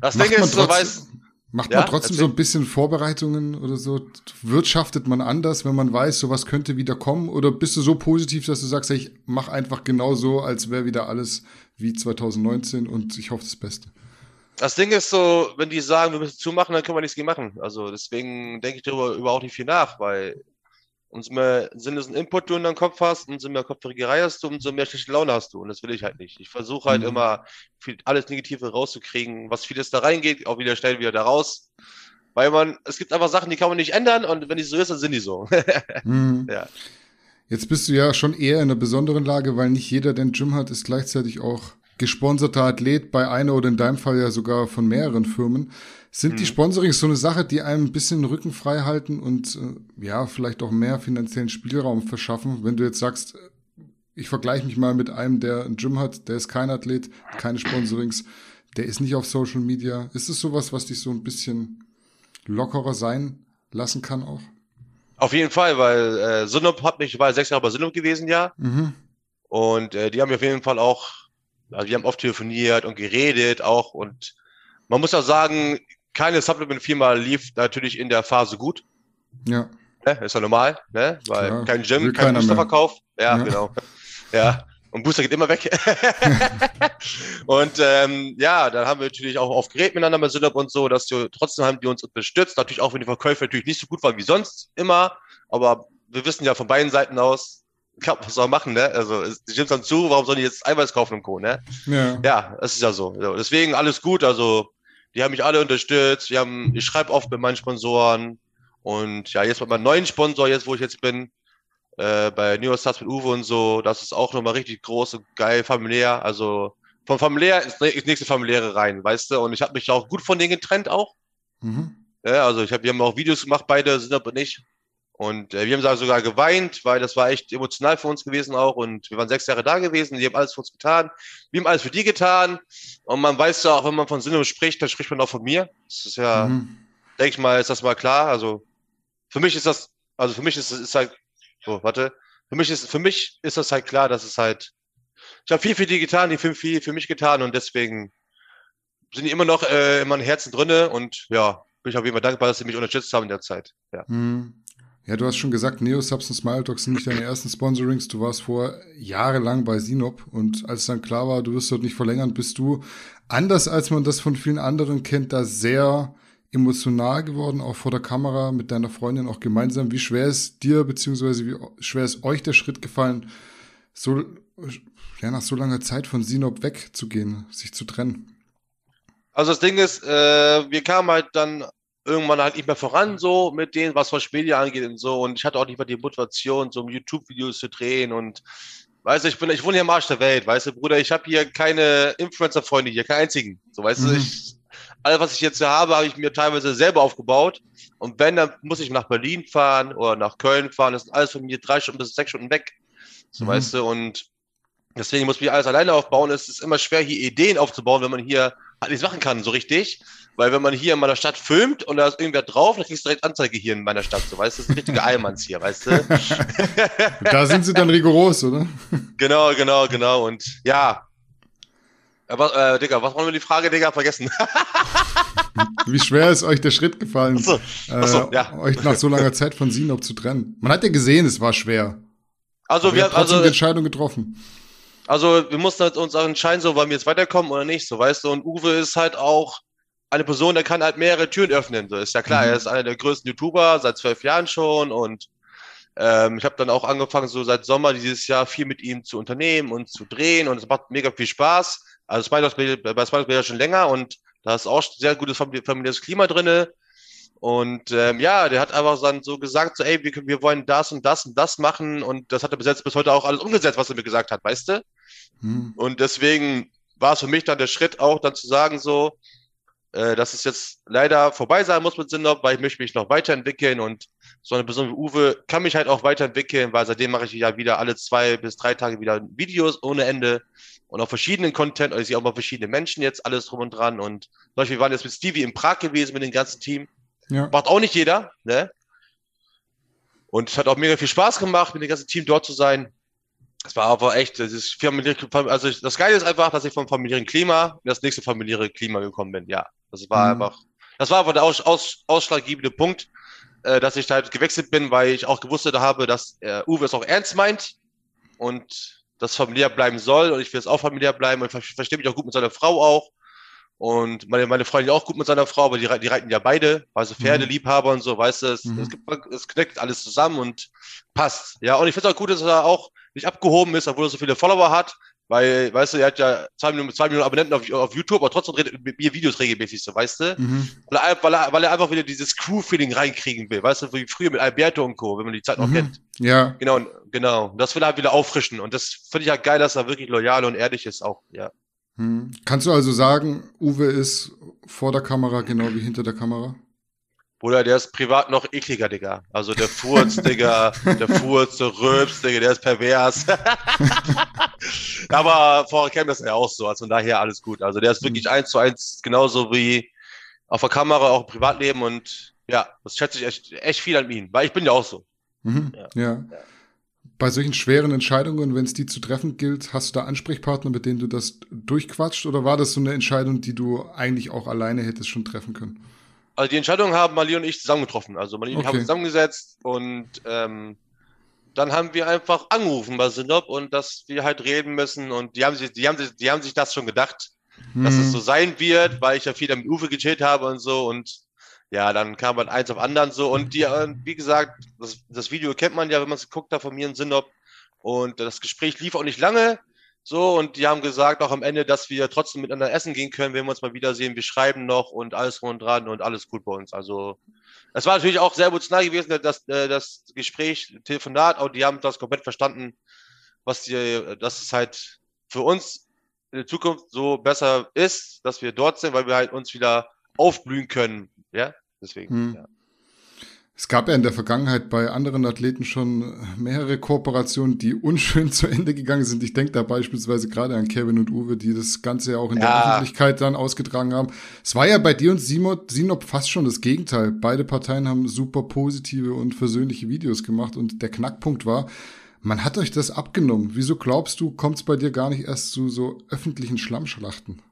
Das Macht Ding ist, so trotzdem- weiß, Macht Ja, man trotzdem so ein bisschen Vorbereitungen oder so? Wirtschaftet man anders, wenn man weiß, sowas könnte wieder kommen? Oder bist du so positiv, dass du sagst, ich mach einfach genau so, als wäre wieder alles wie 2019 und ich hoffe das Beste? das Ding ist so, wenn die sagen, wir müssen zumachen, dann können wir nichts gegen machen. Also deswegen denke ich darüber überhaupt nicht viel nach, weil umso mehr Sinnes und Input du in deinem Kopf hast, umso mehr Kopfregerei hast du, umso mehr schlechte Laune hast du. Und das will ich halt nicht. Ich versuche halt Mhm. immer viel, alles Negative rauszukriegen, was vieles da reingeht, auch wieder schnell wieder da raus. Weil man, es gibt einfach Sachen, die kann man nicht ändern und wenn die so ist, dann sind die so. Mhm. Ja. Jetzt bist du ja schon eher in einer besonderen Lage, weil nicht jeder, der ein Gym hat, ist gleichzeitig auch gesponserter Athlet, bei einer oder in deinem Fall ja sogar von mehreren Firmen. Sind die Mhm. Sponsorings so eine Sache, die einem ein bisschen den Rücken frei halten und äh, ja, vielleicht auch mehr finanziellen Spielraum verschaffen, wenn du jetzt sagst, ich vergleiche mich mal mit einem, der ein Gym hat, der ist kein Athlet, keine Sponsorings, der ist nicht auf Social Media. Ist es sowas, was dich so ein bisschen lockerer sein lassen kann auch? Auf jeden Fall, weil äh, Synop hat mich, ich war sechs Jahre bei Synop gewesen, ja. Mhm. Und äh, die haben mir auf jeden Fall auch, also wir haben oft telefoniert und geredet auch. Und man muss auch sagen, keine Supplement-Firma lief natürlich in der Phase gut. Ja. Ne? Ist ja normal, ne? Weil Klar, kein Gym, kein. Boosterverkauf. Ja, Ja. genau. Ja. Und Booster geht immer weg. und ähm, ja, dann haben wir natürlich auch oft geredet miteinander mit Synop und so, dass die, trotzdem haben die uns unterstützt. Natürlich auch, wenn die Verkäufe natürlich nicht so gut waren wie sonst immer. Aber wir wissen ja von beiden Seiten aus, kann was soll man machen, ne? Also die Gyms haben zu, warum sollen die jetzt Eiweiß kaufen und Co., ne? Ja. Ja, das ist ja. So, Deswegen alles gut. Also, die haben mich alle unterstützt. Wir haben, ich schreibe oft mit meinen Sponsoren. Und ja, jetzt mit meinem neuen Sponsor, jetzt wo ich jetzt bin, äh, bei New York Stars mit Uwe und so, das ist auch nochmal richtig groß und geil, familiär. Also von familiär ins ins nächste familiäre rein, weißt du? Und ich habe mich auch gut von denen getrennt auch. Mhm. Ja, also ich hab, wir haben auch Videos gemacht, beide sind aber nicht. Und äh, wir haben sogar geweint, weil das war echt emotional für uns gewesen auch. Und wir waren sechs Jahre da gewesen, die haben alles für uns getan. Wir haben alles für die getan. Und man weiß ja auch, wenn man von Sinne spricht, dann spricht man auch von mir. Das ist ja, Mhm. denke ich mal, ist das mal klar. Also für mich ist das, also für mich ist es halt, so, warte, für mich ist, für mich ist das halt klar, dass es halt, ich habe viel für die getan, die haben viel für mich getan und deswegen sind die immer noch äh, in meinem Herzen drinne und ja, bin ich auf jeden Fall dankbar, dass sie mich unterstützt haben in der Zeit. Ja. Mhm. Ja, du hast schon gesagt, Neo Subs und Smile Talk sind nicht deine ersten Sponsorings. Du warst vor jahrelang bei Sinop und als dann klar war, du wirst dort nicht verlängern, bist du anders als man das von vielen anderen kennt, da sehr emotional geworden, auch vor der Kamera mit deiner Freundin auch gemeinsam. Wie schwer ist dir beziehungsweise wie schwer ist euch der Schritt gefallen, so ja, nach so langer Zeit von Sinop wegzugehen, sich zu trennen? Also das Ding ist, äh, wir kamen halt dann irgendwann halt nicht mehr voran, so mit denen, was Social Media angeht und so. Und ich hatte auch nicht mehr die Motivation, so YouTube-Videos zu drehen. Und weißt du, ich bin, ich wohne hier am Arsch der Welt, weißt du, Bruder, ich habe hier keine Influencer-Freunde hier, keinen einzigen. So, weißt du, Mhm. ich, alles, was ich jetzt hier habe, habe ich mir teilweise selber aufgebaut. Und wenn, dann muss ich nach Berlin fahren oder nach Köln fahren. Das ist alles von mir drei Stunden bis sechs Stunden weg. So, Mhm. weißt du, und deswegen muss ich alles alleine aufbauen. Es ist immer schwer, hier Ideen aufzubauen, wenn man hier halt nichts machen kann, so richtig. Weil wenn man hier in meiner Stadt filmt und da ist irgendwer drauf, dann kriegst du direkt Anzeige hier in meiner Stadt, so weißt du, das ist ein richtiger Eilmanns hier, weißt du. Da sind sie dann rigoros, oder? genau, genau, genau. Und ja. Aber, äh, Digga, was wollen wir die Frage, Digga, vergessen? Wie schwer ist euch der Schritt gefallen, Ach so, ach so, äh, ja. euch nach so langer Zeit von Sinop zu trennen? Man hat ja gesehen, es war schwer. Also Aber wir, trotzdem also, die Entscheidung getroffen. Also wir mussten halt uns auch entscheiden, so wollen wir jetzt weiterkommen oder nicht, so weißt du. Und Uwe ist halt auch eine Person, der kann halt mehrere Türen öffnen. So ist ja klar, Mhm. er ist einer der größten YouTuber seit zwölf Jahren schon und ähm, ich habe dann auch angefangen, so seit Sommer dieses Jahr viel mit ihm zu unternehmen und zu drehen und es macht mega viel Spaß. Also Spiders bei ich ja schon länger und da ist auch sehr gutes famili- familiäres Klima drinne. Und ähm, ja, der hat einfach dann so gesagt, so, ey, wir, wir wollen das und das und das machen und das hat er bis jetzt bis heute auch alles umgesetzt, was er mir gesagt hat, weißt du? Hm. Und deswegen war es für mich dann der Schritt auch dann zu sagen so, äh, dass es jetzt leider vorbei sein muss mit Sinop, weil ich möchte mich noch weiterentwickeln und so eine Person wie Uwe kann mich halt auch weiterentwickeln, weil seitdem mache ich ja wieder alle zwei bis drei Tage wieder Videos ohne Ende und auf verschiedenen Content, also ich sehe auch mal verschiedene Menschen jetzt, alles drum und dran und zum Beispiel wir waren jetzt mit Stevie in Prag gewesen mit dem ganzen Team, Ja. macht auch nicht jeder, ne? Und es hat auch mega viel Spaß gemacht, mit dem ganzen Team dort zu sein. Es war aber echt, das ist familiäre, also das Geile ist einfach, dass ich vom familiären Klima in das nächste familiäre Klima gekommen bin. Ja, das war Mhm. einfach, das war einfach der aus, aus, ausschlaggebende Punkt, äh, dass ich halt gewechselt bin, weil ich auch gewusst habe, dass äh, Uwe es auch ernst meint und das familiär bleiben soll und ich will es auch familiär bleiben und ich ver- verstehe mich auch gut mit seiner Frau auch und meine, meine Freundin auch gut mit seiner Frau, aber die, die reiten ja beide, also Pferdeliebhaber und so, weißt du, es, Mhm. es, gibt, es knackt alles zusammen und passt. Ja, und ich finde es auch gut, dass er auch nicht abgehoben ist, obwohl er so viele Follower hat, weil, weißt du, er hat ja zwei Millionen, zwei Millionen Abonnenten auf, auf YouTube, aber trotzdem redet mit mir Videos regelmäßig so, weißt du? Mhm. Weil er, weil, er, weil er einfach wieder dieses Crew-Feeling reinkriegen will, weißt du, wie früher mit Alberto und Co., wenn man die Zeit noch Mhm. kennt. Ja. Genau, genau. Das will er halt wieder auffrischen. Und das finde ich halt geil, dass er wirklich loyal und ehrlich ist auch, ja. Hm. Kannst du also sagen, Uwe ist vor der Kamera genau wie hinter der Kamera? Bruder, der ist privat noch ekliger, Digga. Also der Furz, Digga, der Furz, der Röps, Digga, der ist pervers. Aber vorher kennt das ja auch so, also von daher alles gut. Also der ist wirklich eins zu eins genauso wie auf der Kamera, auch im Privatleben und ja, das schätze ich echt, echt viel an ihn, weil ich bin ja auch so. Mhm. Ja. Ja. Bei solchen schweren Entscheidungen, wenn es die zu treffen gilt, hast du da Ansprechpartner, mit denen du das durchquatscht? Oder war das so eine Entscheidung, die du eigentlich auch alleine hättest schon treffen können? Also die Entscheidung haben Mali und ich zusammen getroffen. Also Mali und ich haben Okay. uns zusammengesetzt und ähm, dann haben wir einfach angerufen bei Sinop und dass wir halt reden müssen und die haben sich, die haben sich, die haben sich das schon gedacht, dass Hm. es so sein wird, weil ich ja viel mit Uwe gechillt habe und so und ja, dann kam halt eins auf anderen so und die, äh, wie gesagt, das, das Video kennt man ja, wenn man es geguckt hat von mir in Sinop und das Gespräch lief auch nicht lange so und die haben gesagt auch am Ende, dass wir trotzdem miteinander essen gehen können, wenn wir uns mal wiedersehen, wir schreiben noch und alles drum und dran und alles gut bei uns. Also es war natürlich auch sehr emotional gewesen, das, äh, das Gespräch, Telefonat, auch die haben das komplett verstanden, was die, dass es halt für uns in der Zukunft so besser ist, dass wir dort sind, weil wir halt uns wieder aufblühen können. Ja, deswegen. Hm. Ja. Es gab ja in der Vergangenheit bei anderen Athleten schon mehrere Kooperationen, die unschön zu Ende gegangen sind. Ich denke da beispielsweise gerade an Kevin und Uwe, die das Ganze ja auch in der Ja. Öffentlichkeit dann ausgetragen haben. Es war ja bei dir und Sinop, Sinop fast schon das Gegenteil. Beide Parteien haben super positive und versöhnliche Videos gemacht und der Knackpunkt war, man hat euch das abgenommen. Wieso glaubst du, kommt es bei dir gar nicht erst zu so öffentlichen Schlammschlachten?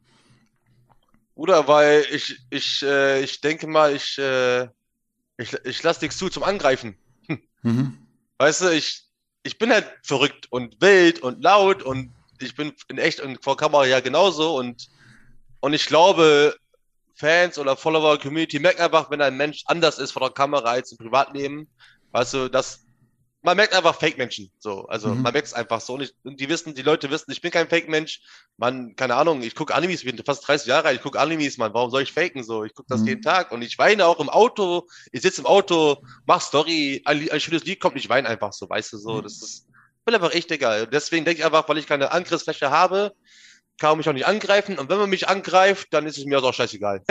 Oder weil ich, ich, äh, ich denke mal, ich, äh, ich, ich lasse nichts zu zum Angreifen. Mhm. Weißt du, ich, ich bin halt verrückt und wild und laut und ich bin in echt und vor Kamera ja genauso und, und ich glaube, Fans oder Follower, Community merken einfach, wenn ein Mensch anders ist vor der Kamera als im Privatleben. Weißt du, das, man merkt einfach Fake-Menschen. So, also Mhm. man merkt es einfach so. Und, ich, und die wissen, die Leute wissen, ich bin kein Fake-Mensch. Man, keine Ahnung, ich gucke Animes, ich bin fast 30 Jahre alt, ich gucke Animes, Mann. Warum soll ich faken so? Ich gucke das Mhm. jeden Tag und ich weine auch im Auto. Ich sitze im Auto, mach Story, ein, ein schönes Lied kommt, ich weine einfach so, weißt du so. Das ist, bin einfach echt egal. Deswegen denke ich einfach, weil ich keine Angriffsfläche habe, kann man mich auch nicht angreifen. Und wenn man mich angreift, dann ist es mir auch scheißegal.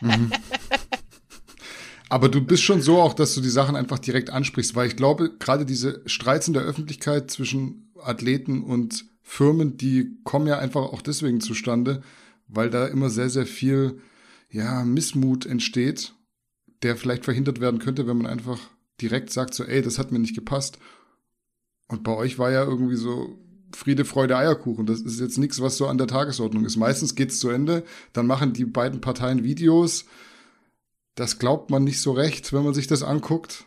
Mhm. Aber du bist schon so auch, dass du die Sachen einfach direkt ansprichst, weil ich glaube, gerade diese Streits in der Öffentlichkeit zwischen Athleten und Firmen, die kommen ja einfach auch deswegen zustande, weil da immer sehr, sehr viel, ja, Missmut entsteht, der vielleicht verhindert werden könnte, wenn man einfach direkt sagt so, ey, das hat mir nicht gepasst. Und bei euch war ja irgendwie so Friede, Freude, Eierkuchen. Das ist jetzt nichts, was so an der Tagesordnung ist. Meistens geht's zu Ende, dann machen die beiden Parteien Videos, das glaubt man nicht so recht, wenn man sich das anguckt.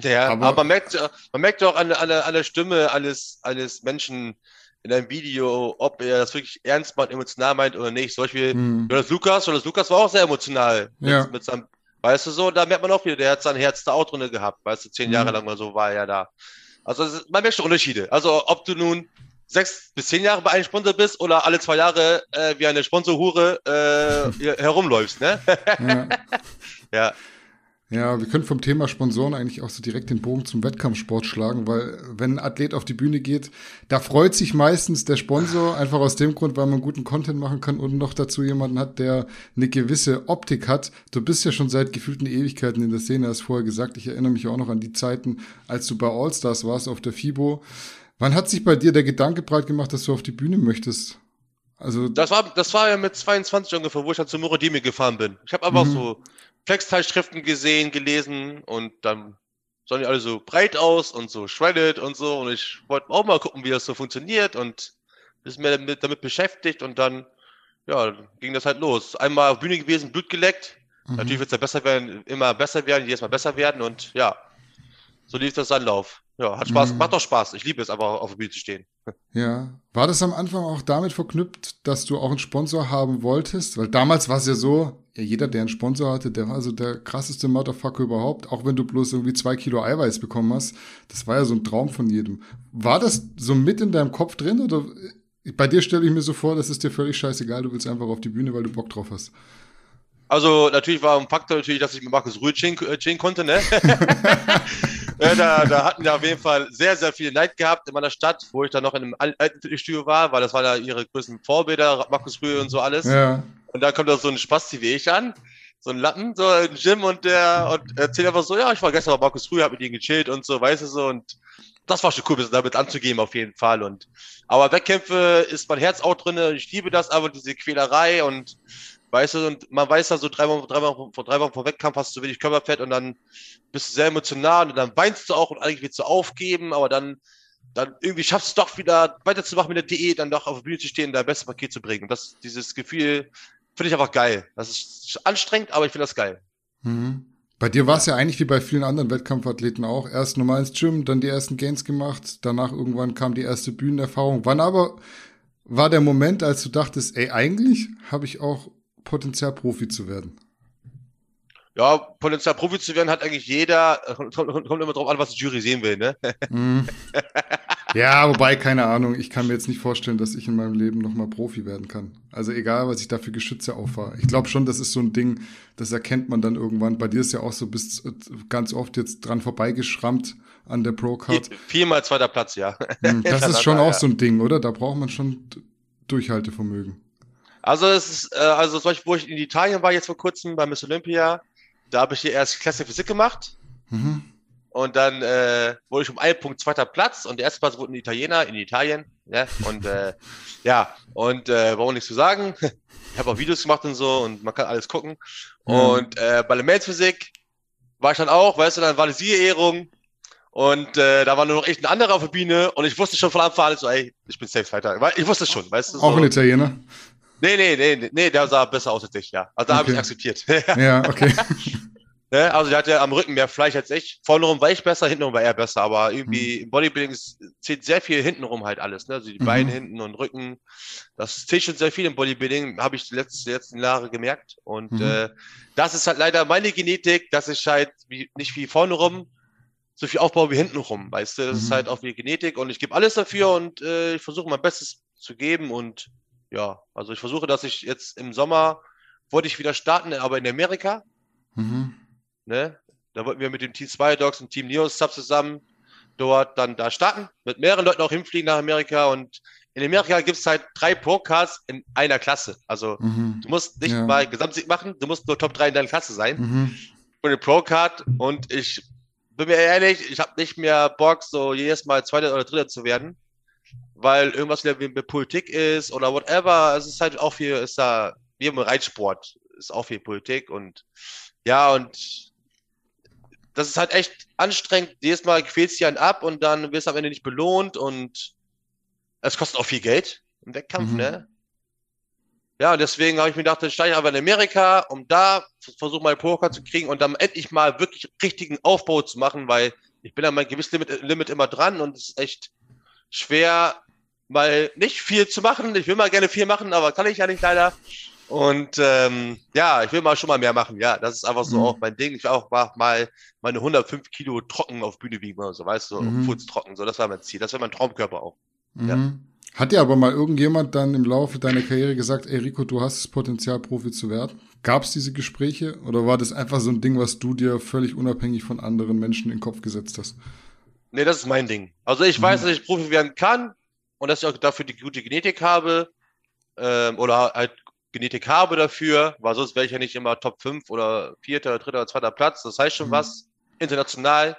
Ja, Aber- aber, man merkt, äh, man merkt auch an, der- an, an der Stimme eines, eines Menschen in einem Video, ob er das wirklich ernst meint, emotional meint oder nicht. Zum Beispiel Hm. Jonas Lukas, Jonas Lukas war auch sehr emotional. Mit, Ja. mit seinem, weißt du so, da merkt man auch wieder, der hat sein Herz da auch drin gehabt. Weißt du, zehn Mhm. Jahre lang oder so war er ja da. Also ist- man merkt schon Unterschiede. Also ob du nun sechs bis zehn Jahre bei einem Sponsor bist oder alle zwei Jahre äh, wie eine Sponsorhure äh, herumläufst, ne? Ja. ja. ja, wir können vom Thema Sponsoren eigentlich auch so direkt den Bogen zum Wettkampfsport schlagen, weil wenn ein Athlet auf die Bühne geht, da freut sich meistens der Sponsor einfach aus dem Grund, weil man guten Content machen kann und noch dazu jemanden hat, der eine gewisse Optik hat. Du bist ja schon seit gefühlten Ewigkeiten in der Szene, hast vorher gesagt. Ich erinnere mich auch noch an die Zeiten, als du bei Allstars warst auf der FIBO. Wann hat sich bei dir der Gedanke breit gemacht, dass du auf die Bühne möchtest? Also, Das war, das war ja mit 22 ungefähr, wo ich dann zu Muradimi gefahren bin. Ich habe einfach Mhm. so Flexteilschriften gesehen, gelesen und dann sahen die alle so breit aus und so shredded und so und ich wollte auch mal gucken, wie das so funktioniert und bisschen mehr damit, damit beschäftigt und dann, ja, ging das halt los. Einmal auf Bühne gewesen, Blut geleckt. mhm. Natürlich wird es ja besser werden, immer besser werden, jedes Mal besser werden und ja, so lief das Anlauf. Ja, hat Spaß, Mhm. macht doch Spaß. Ich liebe es einfach auf der Bühne zu stehen. Ja. War das am Anfang auch damit verknüpft, dass du auch einen Sponsor haben wolltest? Weil damals war es ja so, ja, jeder, der einen Sponsor hatte, der war also der krasseste Motherfucker überhaupt, auch wenn du bloß irgendwie zwei Kilo Eiweiß bekommen hast. Das war ja so ein Traum von jedem. War das so mit in deinem Kopf drin oder bei dir stelle ich mir so vor, das ist dir völlig scheißegal, du willst einfach auf die Bühne, weil du Bock drauf hast. Also natürlich war ein Faktor natürlich, dass ich mit Markus Rühl chillen, äh, chillen konnte, ne? ja, da, da hatten wir auf jeden Fall sehr, sehr viel Neid gehabt in meiner Stadt, wo ich dann noch in einem al- alten Fitnessstudio war, weil das waren ja ihre größten Vorbilder, Markus Rühl und so alles. Ja. Und dann kommt da so ein Spasti wie ich an, so ein Lappen, so ein Gym und der und erzählt einfach so, ja, ich war gestern bei Markus Rühl, hab mit ihm gechillt und so, weißt du so und das war schon cool, damit anzugeben auf jeden Fall und aber Wettkämpfe ist mein Herz auch drinne, ich liebe das aber diese Quälerei und weißt du und man weiß ja so drei Wochen, drei Wochen vor drei Wochen vor Wettkampf hast du wenig Körperfett und dann bist du sehr emotional und dann weinst du auch und eigentlich willst du aufgeben, aber dann dann irgendwie schaffst du es doch wieder weiterzumachen mit der Diät, dann doch auf der Bühne zu stehen, da beste Paket zu bringen. Und das, dieses Gefühl finde ich einfach geil. Das ist anstrengend, aber ich finde das geil. Mhm. Bei dir war es ja eigentlich wie bei vielen anderen Wettkampfathleten auch. Erst normal ins Gym, dann die ersten Gains gemacht, danach irgendwann kam die erste Bühnenerfahrung. Wann aber war der Moment, als du dachtest, ey, eigentlich habe ich auch Potenzial, Profi zu werden? Ja, Potenzial Profi zu werden hat eigentlich jeder. Kommt, kommt, immer drauf an, was die Jury sehen will, ne? Mhm. Ja, wobei, keine Ahnung, ich kann mir jetzt nicht vorstellen, dass ich in meinem Leben nochmal Profi werden kann. Also egal, was ich da für Geschütze auffahre. Ich glaube schon, das ist so ein Ding, das erkennt man dann irgendwann. Bei dir ist ja auch so, bist äh, ganz oft jetzt dran vorbeigeschrammt an der Pro-Card. Vier- Viermal zweiter Platz, ja. Hm, Das ist schon auch so ein Ding, oder? Da braucht man schon Durchhaltevermögen? Also es ist, äh, also zum Beispiel, wo ich in Italien war jetzt vor kurzem bei Miss Olympia, da habe ich hier erst Klasse Physik gemacht. Mhm. Und dann äh, wurde ich um einen Punkt zweiter Platz und der erste Platz wurde ein Italiener in Italien. Ja, und äh, ja, und äh, warum nichts zu sagen? Ich habe auch Videos gemacht und so und man kann alles gucken. Mhm. Und äh, bei Elementsphysik war ich dann auch, weißt du, dann war die Siegerehrung und äh, da war nur noch echt ein anderer auf der Bühne und ich wusste schon von Anfang an so, ey, ich bin safe weiter. Ich wusste schon, weißt du. So. Auch ein Italiener? Nee, nee, nee, nee, nee, der sah besser aus als ich, ja. Also da habe ich Okay. akzeptiert. Ja, okay. Ne? Also der hatte am Rücken mehr Fleisch als ich. Vornrum war ich besser, hintenrum war er besser. Aber irgendwie Mhm. im Bodybuilding zählt sehr viel hintenrum halt alles. Ne? Also die Mhm. Beine hinten und Rücken. Das zählt schon sehr viel im Bodybuilding, habe ich die letzten, die letzten Jahre gemerkt. Und Mhm. äh, das ist halt leider meine Genetik, dass ich halt wie, nicht wie vorne rum so viel aufbaue wie hinten rum. Weißt du, das ist Mhm. halt auch wie Genetik. Und ich gebe alles dafür und äh, ich versuche mein Bestes zu geben. Und ja, also ich versuche, dass ich jetzt im Sommer wollte ich wieder starten, aber in Amerika. Mhm. Ne? Da wollten wir mit dem Team 2 Dogs und Team Neos Sub zusammen dort dann da starten, mit mehreren Leuten auch hinfliegen nach Amerika und in Amerika gibt es halt drei Pro-Cards in einer Klasse. Also Mhm. du musst nicht Ja. mal Gesamtsieg machen, du musst nur Top 3 in deiner Klasse sein Mhm. und eine Pro-Card und ich bin mir ehrlich, ich habe nicht mehr Bock, so jedes Mal Zweiter oder Dritter zu werden, weil irgendwas wieder wie mit Politik ist oder whatever. Es ist halt auch viel, ist da, wie im Reitsport, ist auch viel Politik und ja, und das ist halt echt anstrengend. Jedes Mal quälst du einen ab und dann wirst du am Ende nicht belohnt und es kostet auch viel Geld im Wettkampf, Mhm. ne? Ja, und deswegen habe ich mir gedacht, dann steige ich einfach in Amerika, um da versuche mal Poker zu kriegen und dann endlich mal wirklich richtigen Aufbau zu machen, weil ich bin an mein Gewichtslimit Limit immer dran und es ist echt schwer, mal nicht viel zu machen. Ich will mal gerne viel machen, aber kann ich ja nicht leider. Und ähm, ja, ich will mal schon mal mehr machen. Ja, das ist einfach so Mhm. auch mein Ding. Ich will auch mal- meine 105 Kilo trocken auf Bühne wiegen oder so, weißt du, Mhm. mhm. trocken. So, das war mein Ziel. Das wäre mein Traumkörper auch. Ja. Mhm. Hat dir aber mal irgendjemand dann im Laufe deiner Karriere gesagt, ey Rico, du hast das Potenzial, Profi zu werden? Gab es diese Gespräche oder war das einfach so ein Ding, was du dir völlig unabhängig von anderen Menschen in den Kopf gesetzt hast? Nee, das ist mein Ding. Also ich Mhm. weiß, dass ich Profi werden kann und dass ich auch dafür die gute Genetik habe ähm, oder halt Genetik habe dafür, weil sonst wäre ich ja nicht immer Top 5 oder vierter, dritter oder zweiter Platz. Das heißt schon Mhm. was. International.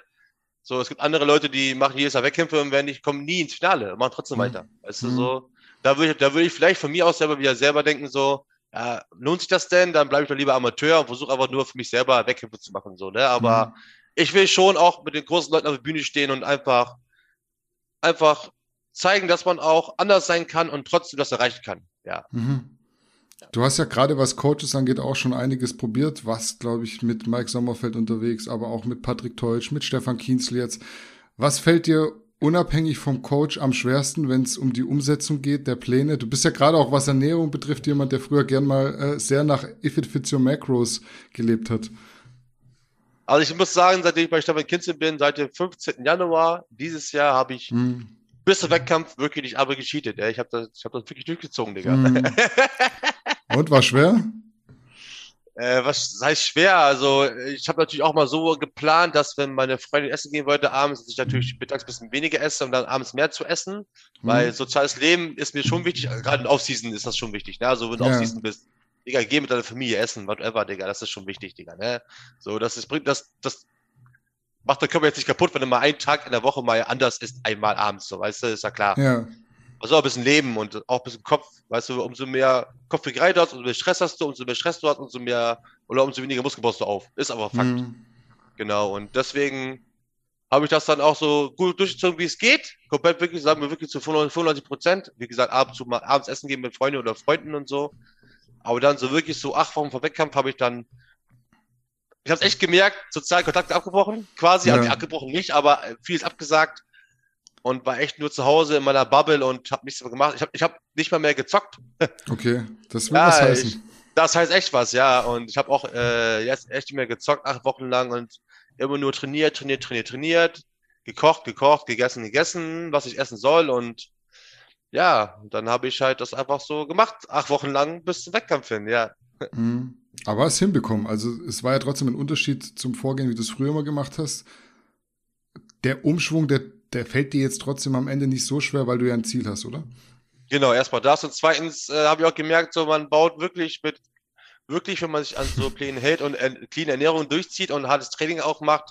So, es gibt andere Leute, die machen jedes Jahr Wettkämpfe und werden nicht, kommen nie ins Finale, machen trotzdem Mhm. weiter. Weißt du, Mhm. so. Da würde ich, da würde ich vielleicht von mir aus selber wieder selber denken, so, ja, lohnt sich das denn? Dann bleibe ich doch lieber Amateur und versuche einfach nur für mich selber Wettkämpfe zu machen, so, ne? Aber Mhm. ich will schon auch mit den großen Leuten auf der Bühne stehen und einfach, einfach zeigen, dass man auch anders sein kann und trotzdem das erreichen kann. Ja. Mhm. Du hast ja gerade, was Coaches angeht, auch schon einiges probiert, was, glaube ich, mit Mike Sommerfeld unterwegs, aber auch mit Patrick Teutsch, mit Stefan Kienzl jetzt. Was fällt dir unabhängig vom Coach am schwersten, wenn es um die Umsetzung geht, der Pläne? Du bist ja gerade auch, was Ernährung betrifft, jemand, der früher gern mal äh, sehr nach If It Fits Your Macros gelebt hat. Also ich muss sagen, seitdem ich bei Stefan Kinzel bin, seit dem 15. Januar dieses Jahr habe ich Hm. Bis zum Wettkampf wirklich nicht aber gecheatet. Ja. Ich habe das, ich hab das wirklich durchgezogen, Digga. Hm. Und war schwer? Äh, was heißt schwer? Also ich habe natürlich auch mal so geplant, dass wenn meine Freundin essen gehen wollte abends, dass ich natürlich mittags ein bisschen weniger esse und dann abends mehr zu essen. Weil Hm. soziales Leben ist mir schon wichtig, äh, gerade in Off-Season ist das schon wichtig. Ne? Also wenn du Ja. Off-Season bist, Digga, geh mit deiner Familie essen, whatever, Digga, das ist schon wichtig, Digga. Ne? So, das ist, bringt das, das macht der Körper jetzt nicht kaputt, wenn du mal einen Tag in der Woche mal anders isst, einmal abends, so, weißt du, ist ja klar. Ja. Also auch ein bisschen Leben und auch ein bisschen Kopf, weißt du, umso mehr Kopfbegrei du hast, umso mehr Stress hast du, umso mehr Stress du hast, umso mehr, oder umso weniger Muskeln baust du auf. Ist aber Fakt. Hm. Genau. Und deswegen habe ich das dann auch so gut durchgezogen, wie es geht. Komplett wirklich, sagen wir wirklich zu 95 Prozent. Wie gesagt, abends, zu, mal abends essen gehen mit Freunden oder Freunden und so. Aber dann so wirklich so acht Wochen vor Wettkampf habe ich dann, ich habe es echt gemerkt, soziale Kontakte abgebrochen, quasi, Ja. also abgebrochen nicht, aber vieles abgesagt und war echt nur zu Hause in meiner Bubble und habe nichts mehr gemacht. Ich habe ich hab nicht mal mehr gezockt. Okay, das will Ja, was ich- heißen. Das heißt echt was, ja. Und ich habe auch äh, jetzt echt nicht mehr gezockt, acht Wochen lang und immer nur trainiert, trainiert, trainiert, trainiert, gekocht, gekocht, gegessen, gegessen, was ich essen soll. Und ja, dann habe ich halt das einfach so gemacht, acht Wochen lang bis zum Wettkampf hin, ja. Mhm. Aber es hinbekommen. Also es war ja trotzdem ein Unterschied zum Vorgehen, wie du es früher immer gemacht hast. Der Umschwung, der, der fällt dir jetzt trotzdem am Ende nicht so schwer, weil du ja ein Ziel hast, oder? Genau, erstmal das. Und zweitens äh, habe ich auch gemerkt, so man baut wirklich mit, wirklich, wenn man sich an so Plänen hält und äh, clean Ernährung durchzieht und hartes Training auch macht,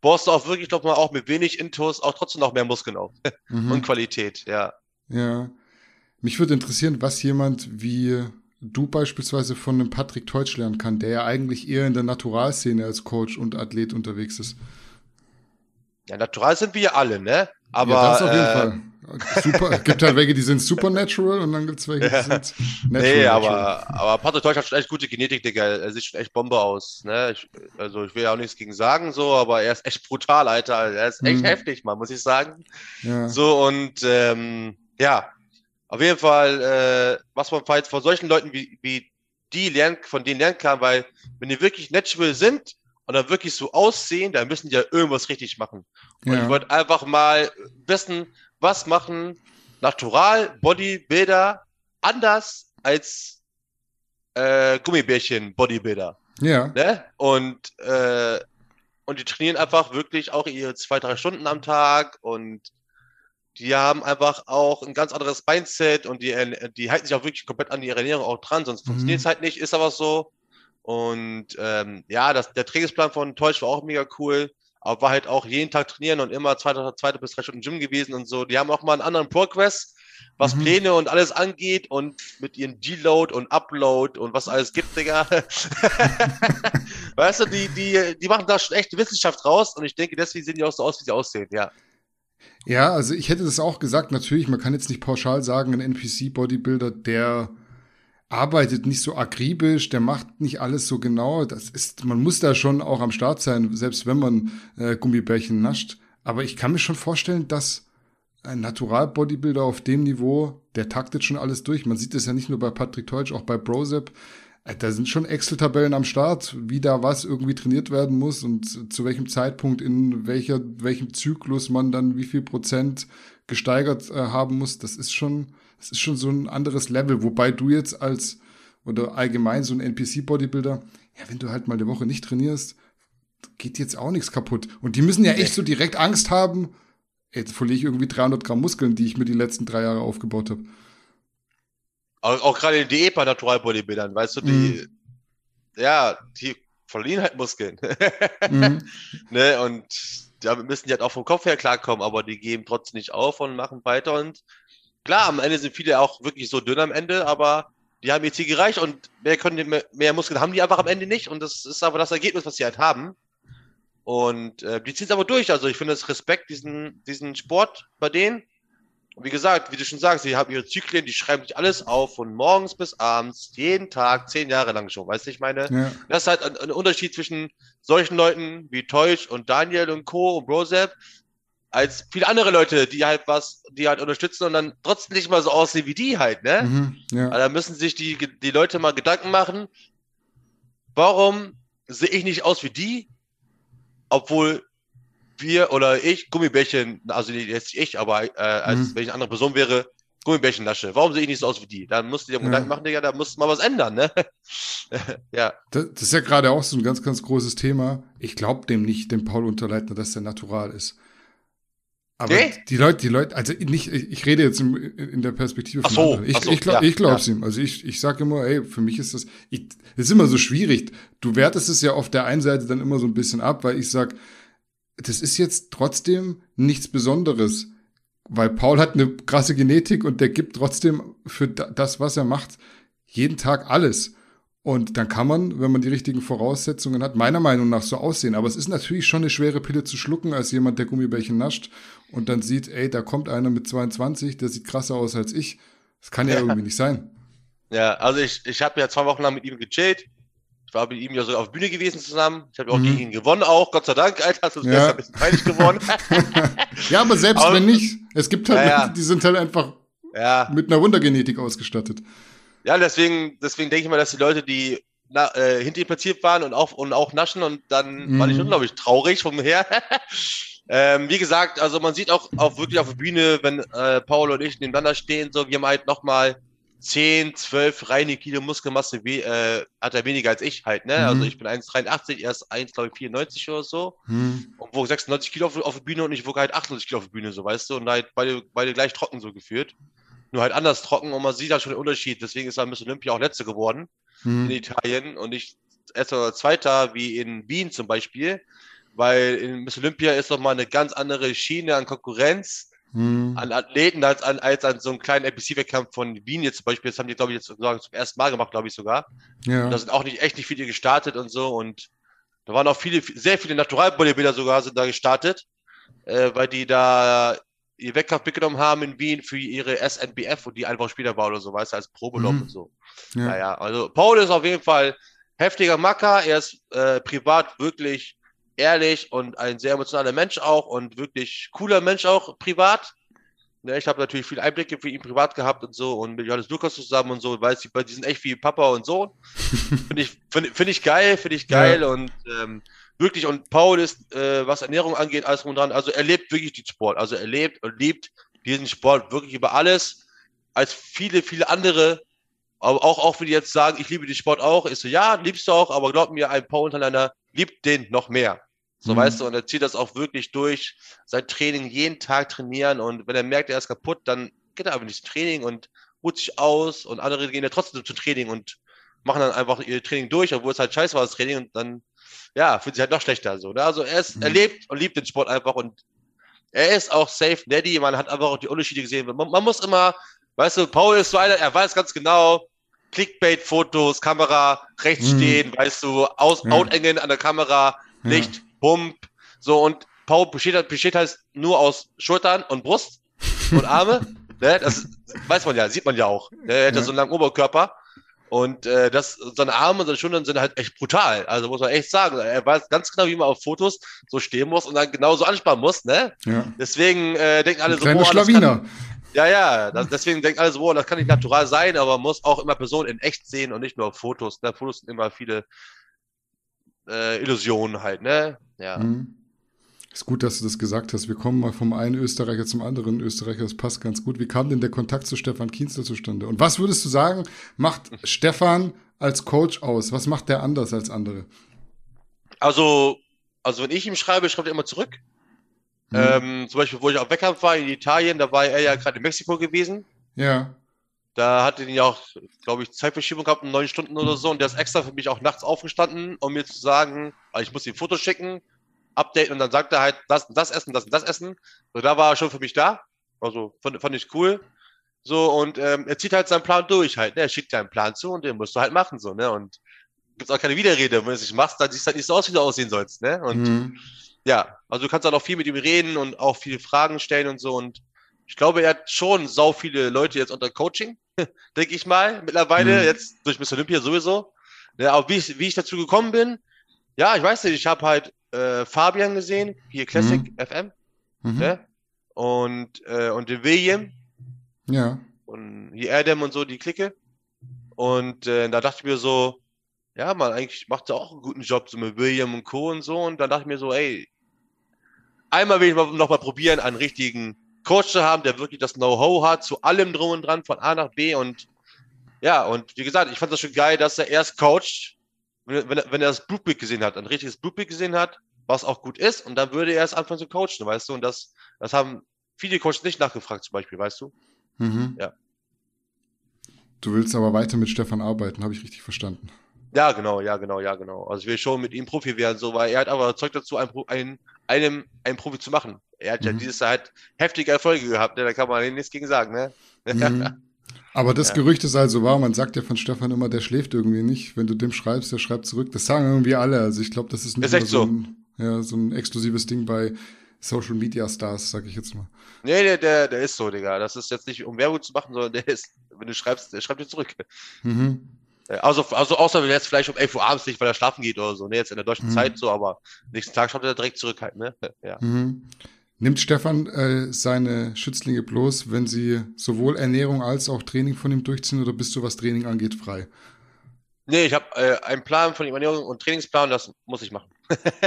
baust du auch wirklich doch mal auch mit wenig Intus auch trotzdem noch mehr Muskeln auf. Mhm. und Qualität, ja. Ja. Mich würde interessieren, was jemand wie du beispielsweise von einem Patrick Teutsch lernen kann, der ja eigentlich eher in der Naturalszene als Coach und Athlet unterwegs ist. Ja, natural sind wir ja alle, ne? Aber. ja, das auf jeden äh, Fall. Super, es gibt halt welche, die sind supernatural und dann gibt es welche, die sind natural. Nee, aber, aber Patrick Deutsch hat schon echt gute Genetik, Digga. Er sieht schon echt Bombe aus. Ne? Ich, also ich will ja auch nichts gegen sagen, so, aber er ist echt brutal, Alter. Er ist echt Mhm. heftig, man, muss ich sagen. Ja. So und ähm, ja, auf jeden Fall, äh, was man halt von solchen Leuten wie, wie die lernen, von denen lernen kann, weil wenn die wirklich natural sind und dann wirklich so aussehen, dann müssen die ja irgendwas richtig machen. Und Ja. ich wollte einfach mal wissen, was machen Natural Bodybuilder anders als äh, Gummibärchen Bodybuilder. ja, Ne? Und, äh, und die trainieren einfach wirklich auch ihre zwei, drei Stunden am Tag und die haben einfach auch ein ganz anderes Mindset und die, die halten sich auch wirklich komplett an ihre Ernährung auch dran, sonst Mhm. funktioniert es halt nicht, ist aber so. Und ähm, ja, das, der Trainingsplan von Teutsch war auch mega cool, aber war halt auch jeden Tag trainieren und immer zweite, zweite bis drei Stunden Gym gewesen und so. Die haben auch mal einen anderen Progress, was Mhm. Pläne und alles angeht und mit ihren Deload und Upload und was alles gibt, Digga. weißt du, die, die, die machen da schon echt Wissenschaft raus und ich denke, deswegen sehen die auch so aus, wie sie aussehen, ja. Ja, also ich hätte das auch gesagt, natürlich, man kann jetzt nicht pauschal sagen, ein NPC-Bodybuilder, der arbeitet nicht so akribisch, der macht nicht alles so genau. Das ist, man muss da schon auch am Start sein, selbst wenn man äh, Gummibärchen nascht. Aber ich kann mir schon vorstellen, dass ein Natural-Bodybuilder auf dem Niveau, der taktet schon alles durch. Man sieht das ja nicht nur bei Patrick Teutsch, auch bei Brosep. Äh, Da sind schon Excel-Tabellen am Start, wie da was irgendwie trainiert werden muss und zu welchem Zeitpunkt, in welcher, welchem Zyklus man dann wie viel Prozent gesteigert äh, haben muss. Das ist schon, das ist schon so ein anderes Level. Wobei du jetzt als, oder allgemein so ein NPC-Bodybuilder, ja, wenn du halt mal eine Woche nicht trainierst, geht jetzt auch nichts kaputt. Und die müssen ja echt so direkt Angst haben, jetzt verliere ich irgendwie 300 Gramm Muskeln, die ich mir die letzten drei Jahre aufgebaut habe. Auch, auch gerade Diät bei Natural Bodybuildern, weißt du, die, ja, die verlieren halt Muskeln. Mhm. ne? Und damit müssen die halt auch vom Kopf her klarkommen, aber die geben trotzdem nicht auf und machen weiter. Und klar, am Ende sind viele auch wirklich so dünn am Ende, aber die haben ihr Ziel gereicht und mehr können die, mehr, mehr Muskeln haben die einfach am Ende nicht. Und das ist aber das Ergebnis, was sie halt haben. Und äh, die ziehen es aber durch. Also ich finde es Respekt, diesen, diesen Sport bei denen. Wie gesagt, wie du schon sagst, die haben ihre Zyklen, die schreiben sich alles auf von morgens bis abends, jeden Tag, zehn Jahre lang schon. Weißt du, ich meine? Ja. Das ist halt ein, ein Unterschied zwischen solchen Leuten wie Teusch und Daniel und Co. und Brosep als viele andere Leute, die halt was, die halt unterstützen und dann trotzdem nicht mal so aussehen wie die halt, ne? Mhm. Ja. Da müssen sich die, die Leute mal Gedanken machen, warum sehe ich nicht aus wie die, obwohl wir oder ich Gummibärchen, also nicht jetzt ich, aber äh, als Mhm. wenn ich eine andere Person wäre, Gummibärchen nasche. Warum sehe ich nicht so aus wie die? Dann musst du dir Ja. Gedanken machen, Digga, da muss mal was ändern, ne? ja. Das, das ist ja gerade auch so ein ganz, ganz großes Thema. Ich glaube dem nicht, dem Paul Unterleitner, dass der natural ist. Aber Nee? die Leute, die Leute, also nicht, ich, ich rede jetzt in der Perspektive von Ach so, anderen. Ich, ach so, ich, glaub, ja, ich glaub's ja. ihm. Also ich, ich sage immer, ey, für mich ist das, ich, das ist immer so schwierig. Du wertest es ja auf der einen Seite dann immer so ein bisschen ab, weil ich sag, das ist jetzt trotzdem nichts Besonderes. Weil Paul hat eine krasse Genetik und der gibt trotzdem für da- das, was er macht, jeden Tag alles. Und dann kann man, wenn man die richtigen Voraussetzungen hat, meiner Meinung nach so aussehen. Aber es ist natürlich schon eine schwere Pille zu schlucken, als jemand, der Gummibärchen nascht und dann sieht, ey, da kommt einer mit 22, der sieht krasser aus als ich. Das kann ja, Ja. irgendwie nicht sein. Ja, also ich, ich habe ja zwei Wochen lang mit ihm gechillt. Ich war mit ihm ja so auf der Bühne gewesen zusammen. Ich habe auch Mhm. gegen ihn gewonnen auch, Gott sei Dank, Alter. Sonst wäre Ja. ein bisschen peinlich geworden. Ja, aber selbst Aber- wenn nicht, es gibt halt, Ja. Leute, die sind halt einfach ja, mit einer Wundergenetik ausgestattet. ja, deswegen, deswegen denke ich mal, dass die Leute, die na, äh, hinter ihm platziert waren und auch, und auch naschen und dann Mhm. war ich unglaublich traurig vom her. ähm, wie gesagt, also man sieht auch, auch wirklich auf der Bühne, wenn äh, Paul und ich nebeneinander stehen, so, wir haben halt nochmal 10, 12 reine Kilo Muskelmasse, we äh, hat er weniger als ich halt, ne? Mhm. Also ich bin 1,83, er ist 1,94 oder so. Hm. und wog 96 Kilo auf, auf der Bühne und ich wog halt 98 Kilo auf der Bühne, so weißt du, und halt beide, beide gleich trocken so geführt. nur halt anders trocken und man sieht halt schon den Unterschied. Deswegen ist er Miss Olympia auch Letzte geworden Hm. in Italien und nicht Erster oder Zweiter wie in Wien zum Beispiel, weil in Miss Olympia ist nochmal eine ganz andere Schiene an Konkurrenz, Hm. an Athleten als an, als an so einem kleinen NPC-Wettkampf von Wien jetzt zum Beispiel. Das haben die, glaube ich, jetzt sozusagen zum ersten Mal gemacht, glaube ich sogar. Ja. Da sind auch nicht echt nicht viele gestartet und so und da waren auch viele, sehr viele Natural-Bodybuilder sogar sind da gestartet, äh, weil die da ihr Wettkampf mitgenommen haben in Wien für ihre SNBF und die einfach später war oder so, weißt du, als Probelauf Mhm. und so. ja. Naja, also Paul ist auf jeden Fall heftiger Macker. Er ist äh, privat wirklich ehrlich und ein sehr emotionaler Mensch auch und wirklich cooler Mensch auch privat. Ne, ich habe natürlich viele Einblicke für ihn privat gehabt und so und mit Johannes Lukas zusammen und so, weiß die, die sind echt wie Papa und Sohn. finde ich, finde find ich geil, finde ich geil und ähm, wirklich und Paul ist, äh, was Ernährung angeht, alles drum dran, also er lebt wirklich den Sport, also er lebt und liebt diesen Sport wirklich über alles, als viele, viele andere aber auch, auch wenn die jetzt sagen, ich liebe den Sport auch, ist so, ja, liebst du auch, aber glaub mir, ein Paul Unterländer liebt den noch mehr. So, Mhm. weißt du, und er zieht das auch wirklich durch, sein Training jeden Tag trainieren und wenn er merkt, er ist kaputt, dann geht er einfach nicht ins Training und ruht sich aus und andere gehen ja trotzdem zum Training und machen dann einfach ihr Training durch, obwohl es halt scheiße war, das Training und dann, ja, fühlt sich halt noch schlechter so, ne? Also er ist, er Mhm. lebt und liebt den Sport einfach und er ist auch safe Neddy, man hat einfach auch die Unterschiede gesehen. Man, man muss immer, weißt du, Paul ist so einer, er weiß ganz genau, Clickbait-Fotos, Kamera, rechts Mhm. stehen, weißt du, aus, Ja. Outengen an der Kamera, Ja. Licht, Pump, so und Paul besteht, besteht halt nur aus Schultern und Brust und Arme. ne? Das weiß man ja, sieht man ja auch. Ne? Er hat ja Ja. so einen langen Oberkörper. Und äh, das, seine Arme und seine Schultern sind halt echt brutal. Also muss man echt sagen. Er weiß ganz genau, wie man auf Fotos so stehen muss und dann genauso anspannen muss. Ne? ja. Deswegen äh, denken alle Ein so, kleiner kann, Schlawiner. Ja, ja, das, deswegen denken alle so, boah, das kann nicht natural sein, aber man muss auch immer Personen in echt sehen und nicht nur auf Fotos. Ne? Fotos sind immer viele äh, Illusionen halt, ne? Ja. Mhm. Ist gut, dass du das gesagt hast. Wir kommen mal vom einen Österreicher zum anderen Österreicher. Das passt ganz gut. Wie kam denn der Kontakt zu Stefan Kienzler zustande? Und was würdest du sagen, macht Stefan als Coach aus? Was macht der anders als andere? Also, also wenn ich ihm schreibe, schreibt er immer zurück. Mhm. Ähm, zum Beispiel, wo ich auf Wettkampf war in Italien, da war er ja gerade in Mexiko gewesen. Ja. Da hatte ihn ja auch, glaube ich, Zeitverschiebung gehabt, um neun Stunden oder so. Und der ist extra für mich auch nachts aufgestanden, um mir zu sagen, also ich muss ihm Fotos schicken, Update und dann sagt er halt, das und das essen, das und das essen. So, da war er schon für mich da. Also fand, fand ich cool. So, und ähm, er zieht halt seinen Plan durch halt. Ne? Er schickt dir einen Plan zu und den musst du halt machen. so ne Und gibt's auch keine Widerrede. Wenn du es nicht machst, dann siehst du halt nicht so aus, wie du aussehen sollst. ne Und Mhm. Ja, also du kannst dann auch viel mit ihm reden und auch viele Fragen stellen und so. Und ich glaube, er hat schon sau viele Leute jetzt unter Coaching, denke ich mal, mittlerweile, Mhm. jetzt durch Miss Olympia sowieso. Ja, aber wie ich, wie ich dazu gekommen bin, ja, ich weiß nicht, ich habe halt äh, Fabian gesehen, hier Classic FM, Mhm. ne? Und, äh, und den William Ja. und hier Adam und so, die Clique. Und äh, da dachte ich mir so, ja, man, eigentlich macht er auch einen guten Job, so mit William und Co. und so. Und dann dachte ich mir so, ey, einmal will ich mal, noch mal probieren, einen richtigen Coach zu haben, der wirklich das Know-how hat, zu allem drum und dran, von A nach B. Und ja, und wie gesagt, ich fand das schon geil, dass er erst coacht, wenn, wenn, er- wenn er das Blutbild gesehen hat, ein richtiges Blutbild gesehen hat, was auch gut ist, und dann würde er erst anfangen zu coachen, weißt du? Und das, das haben viele Coaches nicht nachgefragt, zum Beispiel, weißt du? Mhm. Ja. Du willst aber weiter mit Stefan arbeiten, habe ich richtig verstanden. Ja, genau, ja, genau, ja, genau. Also ich will schon mit ihm Profi werden, so, weil er hat aber Zeug dazu, ein, ein, einem einen Profi zu machen. Er hat ja Mhm. dieses Jahr halt heftige Erfolge gehabt, ne? da kann man nichts gegen sagen, ne? Mhm. Aber das Ja. Gerücht ist also wahr. Man sagt ja von Stefan immer, der schläft irgendwie nicht. Wenn du dem schreibst, der schreibt zurück. Das sagen irgendwie alle. Also ich glaube, das ist nicht Ist echt so, so. ein, ja, so ein exklusives Ding bei Social Media Stars, sag ich jetzt mal. Nee, der, der, der ist so, Digga. Das ist jetzt nicht, um Werbung zu machen, sondern der ist, wenn du schreibst, der schreibt dir zurück. Mhm. Äh, Also, also außer wenn er jetzt vielleicht um 11 Uhr abends nicht, weil er schlafen geht oder so, ne? Jetzt in der deutschen Mhm. Zeit so, aber nächsten Tag schreibt er direkt zurück halt, ne? Ja. Mhm. Nimmt Stefan äh, seine Schützlinge bloß, wenn sie sowohl Ernährung als auch Training von ihm durchziehen oder bist du, was Training angeht, frei? Nee, ich habe äh, einen Plan von ihm, Ernährung und Trainingsplan, das muss ich machen.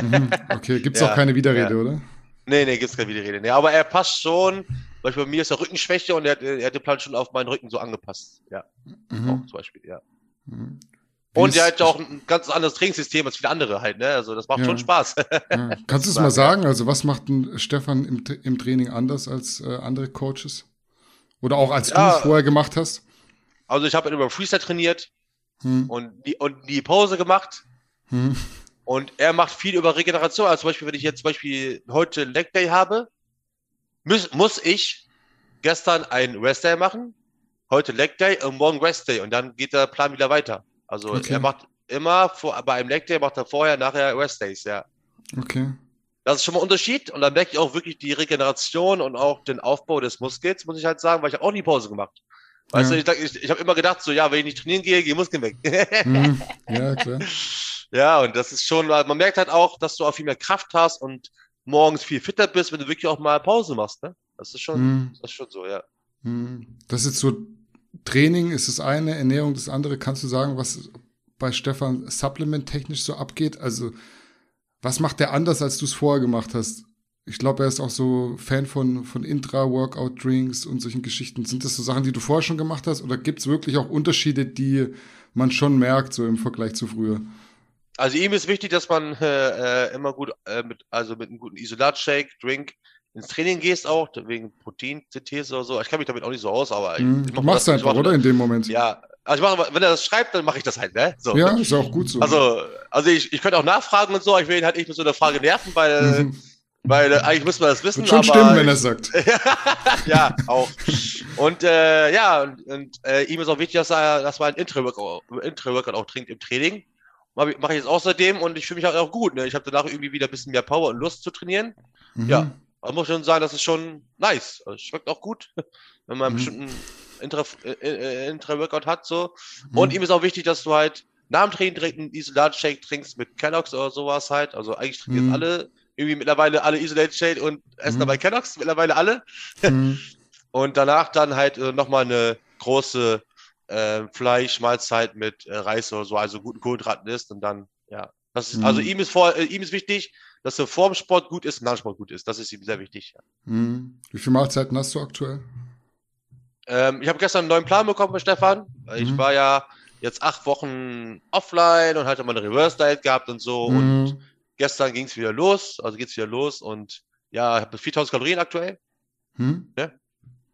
Mhm. Okay, gibt's Ja, auch keine Widerrede, ja. oder? Nee, nee, gibt's keine Widerrede. Nee, aber er passt schon. Beispiel bei mir ist er Rückenschwäche und er, hat- er hat den Plan schon auf meinen Rücken so angepasst. Ja, Mhm. auch zum Beispiel, ja. Mhm. Und er ja auch ein ganz anderes Trainingssystem als viele andere halt, ne? Also das macht Ja. schon Spaß. Ja. Kannst du es mal sagen? Also was macht denn Stefan im, im Training anders als äh, andere Coaches? Oder auch als Ja. du vorher gemacht hast? Also ich habe über Freestyle trainiert Hm. und die, und die Pause gemacht. Hm. Und er macht viel über Regeneration. Also zum Beispiel, wenn ich jetzt zum Beispiel heute Leg Day habe, muss, muss ich gestern ein Rest Day machen, heute Leg Day und morgen Rest Day und dann geht der Plan wieder weiter. Also Okay. er macht immer vor, bei einem Leg Day macht er vorher, nachher Rest Days, ja. Okay. Das ist schon mal ein Unterschied und dann merke ich auch wirklich die Regeneration und auch den Aufbau des Muskels, muss ich halt sagen, weil ich habe auch nie Pause gemacht. Weißt Ja. du, ich, ich, ich habe immer gedacht, so ja, wenn ich nicht trainieren gehe, gehen Muskeln weg. Hm. Ja, klar. Ja, und das ist schon, man merkt halt auch, dass du auch viel mehr Kraft hast und morgens viel fitter bist, wenn du wirklich auch mal Pause machst, ne? Das ist schon, Hm. das ist schon so, ja. Hm. Das ist so, Training ist das eine, Ernährung das andere. Kannst du sagen, was bei Stefan supplement-technisch so abgeht? Also, was macht der anders, als du es vorher gemacht hast? Ich glaube, er ist auch so Fan von, von Intra-Workout-Drinks und solchen Geschichten. Sind das so Sachen, die du vorher schon gemacht hast? Oder gibt es wirklich auch Unterschiede, die man schon merkt, so im Vergleich zu früher? Also ihm ist wichtig, dass man äh, äh, immer gut äh, mit, also mit einem guten Isolat-Shake, Drink ins Training gehst auch, wegen Proteinsynthese oder so. Ich kann mich damit auch nicht so aus, aber ich Du mach machst das, einfach, mach oder? In dem Moment. Ja, also ich mache, wenn er das schreibt, dann mache ich das halt, ne? So. Ja, ist auch gut so. Also, also ich, ich könnte auch nachfragen und so, ich will ihn halt nicht mit so einer Frage nerven, weil, Mhm. weil äh, eigentlich müssen wir das wissen, Wird schon aber stimmen, wenn er sagt. ja, auch. Und äh, ja, und, und äh, ihm ist auch wichtig, dass er, dass man ein Intra-Workout auch trinkt im Training. Mache ich, mach ich jetzt außerdem und ich fühle mich halt auch gut. Ne? Ich habe danach irgendwie wieder ein bisschen mehr Power und Lust zu trainieren. Mhm. Ja. Aber muss schon sagen, das ist schon nice. Also, es schmeckt auch gut, wenn man einen Mhm. bestimmten Intra- äh, äh, Intra-Workout hat. So. Mhm. Und ihm ist auch wichtig, dass du halt nach dem Training direkt einen Isolat-Shake trinkst mit Kellogg's oder sowas halt. Also eigentlich trinken Mhm. jetzt alle, irgendwie mittlerweile alle Isolate-Shake und essen Mhm. dabei Kellogg's, mittlerweile alle. Mhm. Und danach dann halt äh, nochmal eine große äh, Fleischmahlzeit mit äh, Reis oder so, also guten Kohlenhydraten isst und dann, ja. Das ist, Mhm. Also ihm ist vor, äh, ihm ist wichtig, dass er vor dem Sport gut ist und nach dem Sport gut ist. Das ist ihm sehr wichtig. Ja. Mhm. Wie viele Mahlzeiten hast du aktuell? Ähm, ich habe gestern einen neuen Plan bekommen mit Stefan. Ich Mhm. war ja jetzt acht Wochen offline und hatte mal eine Reverse Diet gehabt und so. Und Mhm. gestern ging es wieder los, also geht's wieder los und ja, ich habe 4000 Kalorien aktuell. Hm?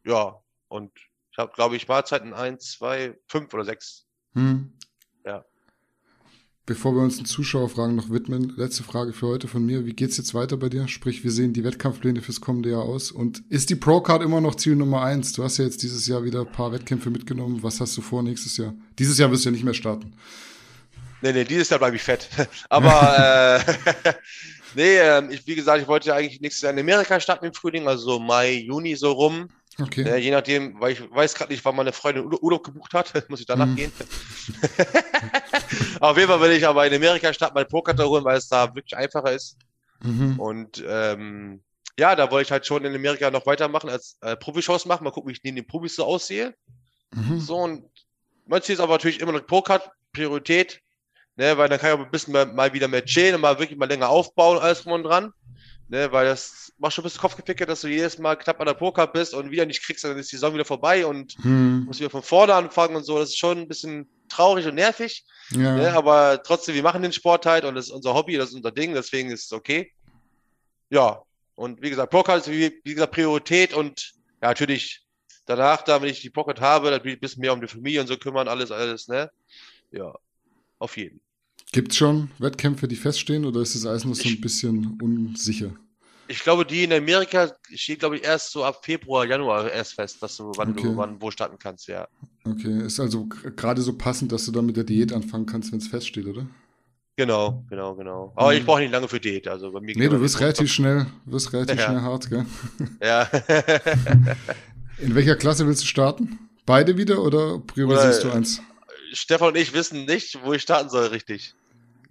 Ja, und ich habe, glaube ich, Mahlzeiten eins, zwei, fünf oder sechs. Hm. Ja. Bevor wir uns den Zuschauerfragen noch widmen, letzte Frage für heute von mir. Wie geht's jetzt weiter bei dir? Sprich, wie sehen die Wettkampfpläne fürs kommende Jahr aus? Und ist die Pro-Card immer noch Ziel Nummer eins? Du hast ja jetzt dieses Jahr wieder ein paar Wettkämpfe mitgenommen. Was hast du vor nächstes Jahr? Dieses Jahr wirst du ja nicht mehr starten. Nee, nee, dieses Jahr bleibe ich fett. Aber äh, nee, ähm, ich, wie gesagt, ich wollte ja eigentlich nächstes Jahr in Amerika starten im Frühling, also so Mai, Juni so rum. Okay. Äh, je nachdem, weil ich weiß gerade nicht, wann meine Freundin Ur- Urlaub gebucht hat, muss ich danach Mhm. gehen. Auf jeden Fall will ich aber in Amerika starten, meine Pro-Karte holen, weil es da wirklich einfacher ist. Mhm. Und ähm, ja, da wollte ich halt schon in Amerika noch weitermachen, als äh, Profi-Shows machen. Mal gucken, wie ich neben den Profis so aussehe. Mhm. So, und mein Ziel ist aber natürlich immer noch Pro-Card, Priorität, ne, weil dann kann ich auch ein bisschen mal, mal wieder mehr chillen und mal wirklich mal länger aufbauen, alles drum und dran. Ne, weil das macht schon ein bisschen Kopfgepicke, dass du jedes Mal knapp an der Pro-Card bist und wieder nicht kriegst, dann ist die Saison wieder vorbei und Hm. musst wieder von vorne anfangen und so. Das ist schon ein bisschen traurig und nervig. Ja. Ne, aber trotzdem, wir machen den Sport halt und das ist unser Hobby, das ist unser Ding, deswegen ist es okay. Ja, und wie gesagt, Pro-Card ist wie, wie gesagt Priorität und ja, natürlich danach, da, wenn ich die Pocket habe, dann will ich ein bisschen mehr um die Familie und so kümmern, alles, alles, ne? Ja, auf jeden. Gibt's schon Wettkämpfe, die feststehen oder ist das alles noch so ein bisschen unsicher? Ich glaube, die in Amerika steht, glaube ich, erst so ab Februar, Januar erst fest, dass du, wann Okay. du wann wo starten kannst, ja. Okay, ist also gerade so passend, dass du dann mit der Diät anfangen kannst, wenn es feststeht, oder? Genau, genau, genau. Aber Mhm. ich brauche nicht lange für Diät, also bei mir Nee, du wirst relativ schnell, wirst relativ Ja. schnell hart, gell? Ja. In welcher Klasse willst du starten? Beide wieder oder priorisierst Oder- du eins? Stefan und ich wissen nicht, wo ich starten soll, richtig.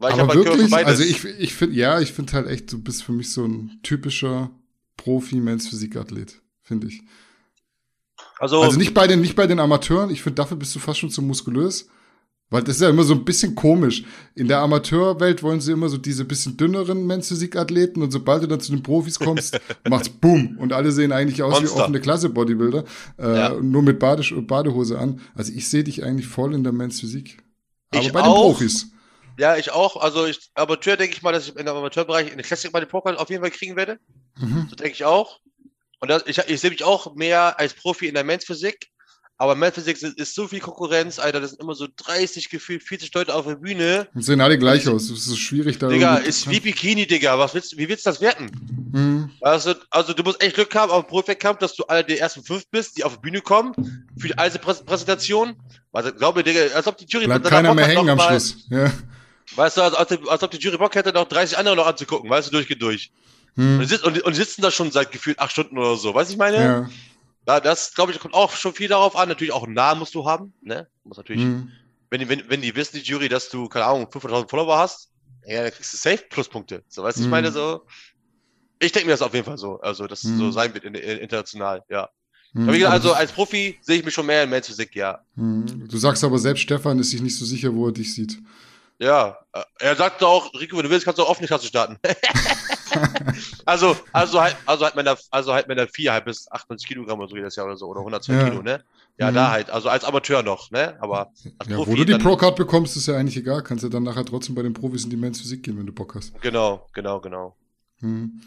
Weil ich Aber für wirklich, also ich, ich finde, ja, ich finde halt echt, du bist für mich so ein typischer Profi-Men's-Physik-Athlet, finde ich. also, Also nicht bei den, nicht bei den Amateuren, ich finde, dafür bist du fast schon zu muskulös. Weil das ist ja immer so ein bisschen komisch. In der Amateurwelt wollen sie immer so diese bisschen dünneren Men's-Physik-Athleten und sobald du dann zu den Profis kommst, macht's Bumm und alle sehen eigentlich aus wie Monster. offene Klasse-Bodybuilder, äh, Ja. nur mit Badisch Badehose an. Also ich sehe dich eigentlich voll in der Men's-Physik. Aber Ich bei den auch. Profis. Ja, ich auch. Also, ich, Amateur denke ich mal, dass ich in der Amateurbereich in der Classic bei den Poker auf jeden Fall kriegen werde. Mhm. So denke ich auch. Und das, ich, ich sehe mich auch mehr als Profi in der Men's Physik. Aber Men's Physik ist, ist so viel Konkurrenz, Alter. Das sind immer so 30, gefühlt 40 Leute auf der Bühne. Und sehen alle gleich aus. Es ist schwierig da. Digga, ist wie Bikini, Digga. Was willst, wie willst du das werten? Hm. Also, also du musst echt Glück haben auf dem Profi-Kampf, dass du einer der ersten fünf bist, die auf die Bühne kommen für die Einzelpräsentation. Also, glaub mir, Digga, als ob die Jury Bleibt keiner mehr hängen am mal- Schluss. Ja. Weißt du, als, als, ob die Jury Bock hätte, noch 30 andere noch anzugucken, weißt du, durch. Und, Hm. die sitz- und, und sitzen da schon seit gefühlt acht Stunden oder so. Weißt du, ich meine? Ja. Ja, das, glaube ich, kommt auch schon viel darauf an. Natürlich auch einen Namen musst du haben, ne? Muss natürlich, Hm. wenn, die- wenn, wenn die wissen, die Jury, dass du, keine Ahnung, 500.000 Follower hast, ja, dann kriegst du safe Pluspunkte. So, weißt du, ich Mhm. meine, so. Ich denke mir das auf jeden Fall so, also, dass es so Mhm. sein wird in, in, international, ja. Hm. Aber wie gesagt, also als Profi sehe ich mich schon mehr in Men's Physik, ja. hm. Du sagst aber selbst, Stefan ist sich nicht so sicher, wo er dich sieht. Ja, äh, er sagte auch, Rico, wenn du willst, kannst du auch offene Klasse starten. also, also halt, also halt Männer, also halt Männer 4, halt bis 98 Kilogramm oder so jedes Jahr oder so, oder 102 Ja. Kilo, ne? Ja, Mhm. da halt, also als Amateur noch, ne? Aber Ja, Profi wo du die Pro-Card bekommst, ist ja eigentlich egal. Kannst ja dann nachher trotzdem bei den Profis in die Men's Physik gehen, wenn du Bock hast. Genau, genau, genau. Hm.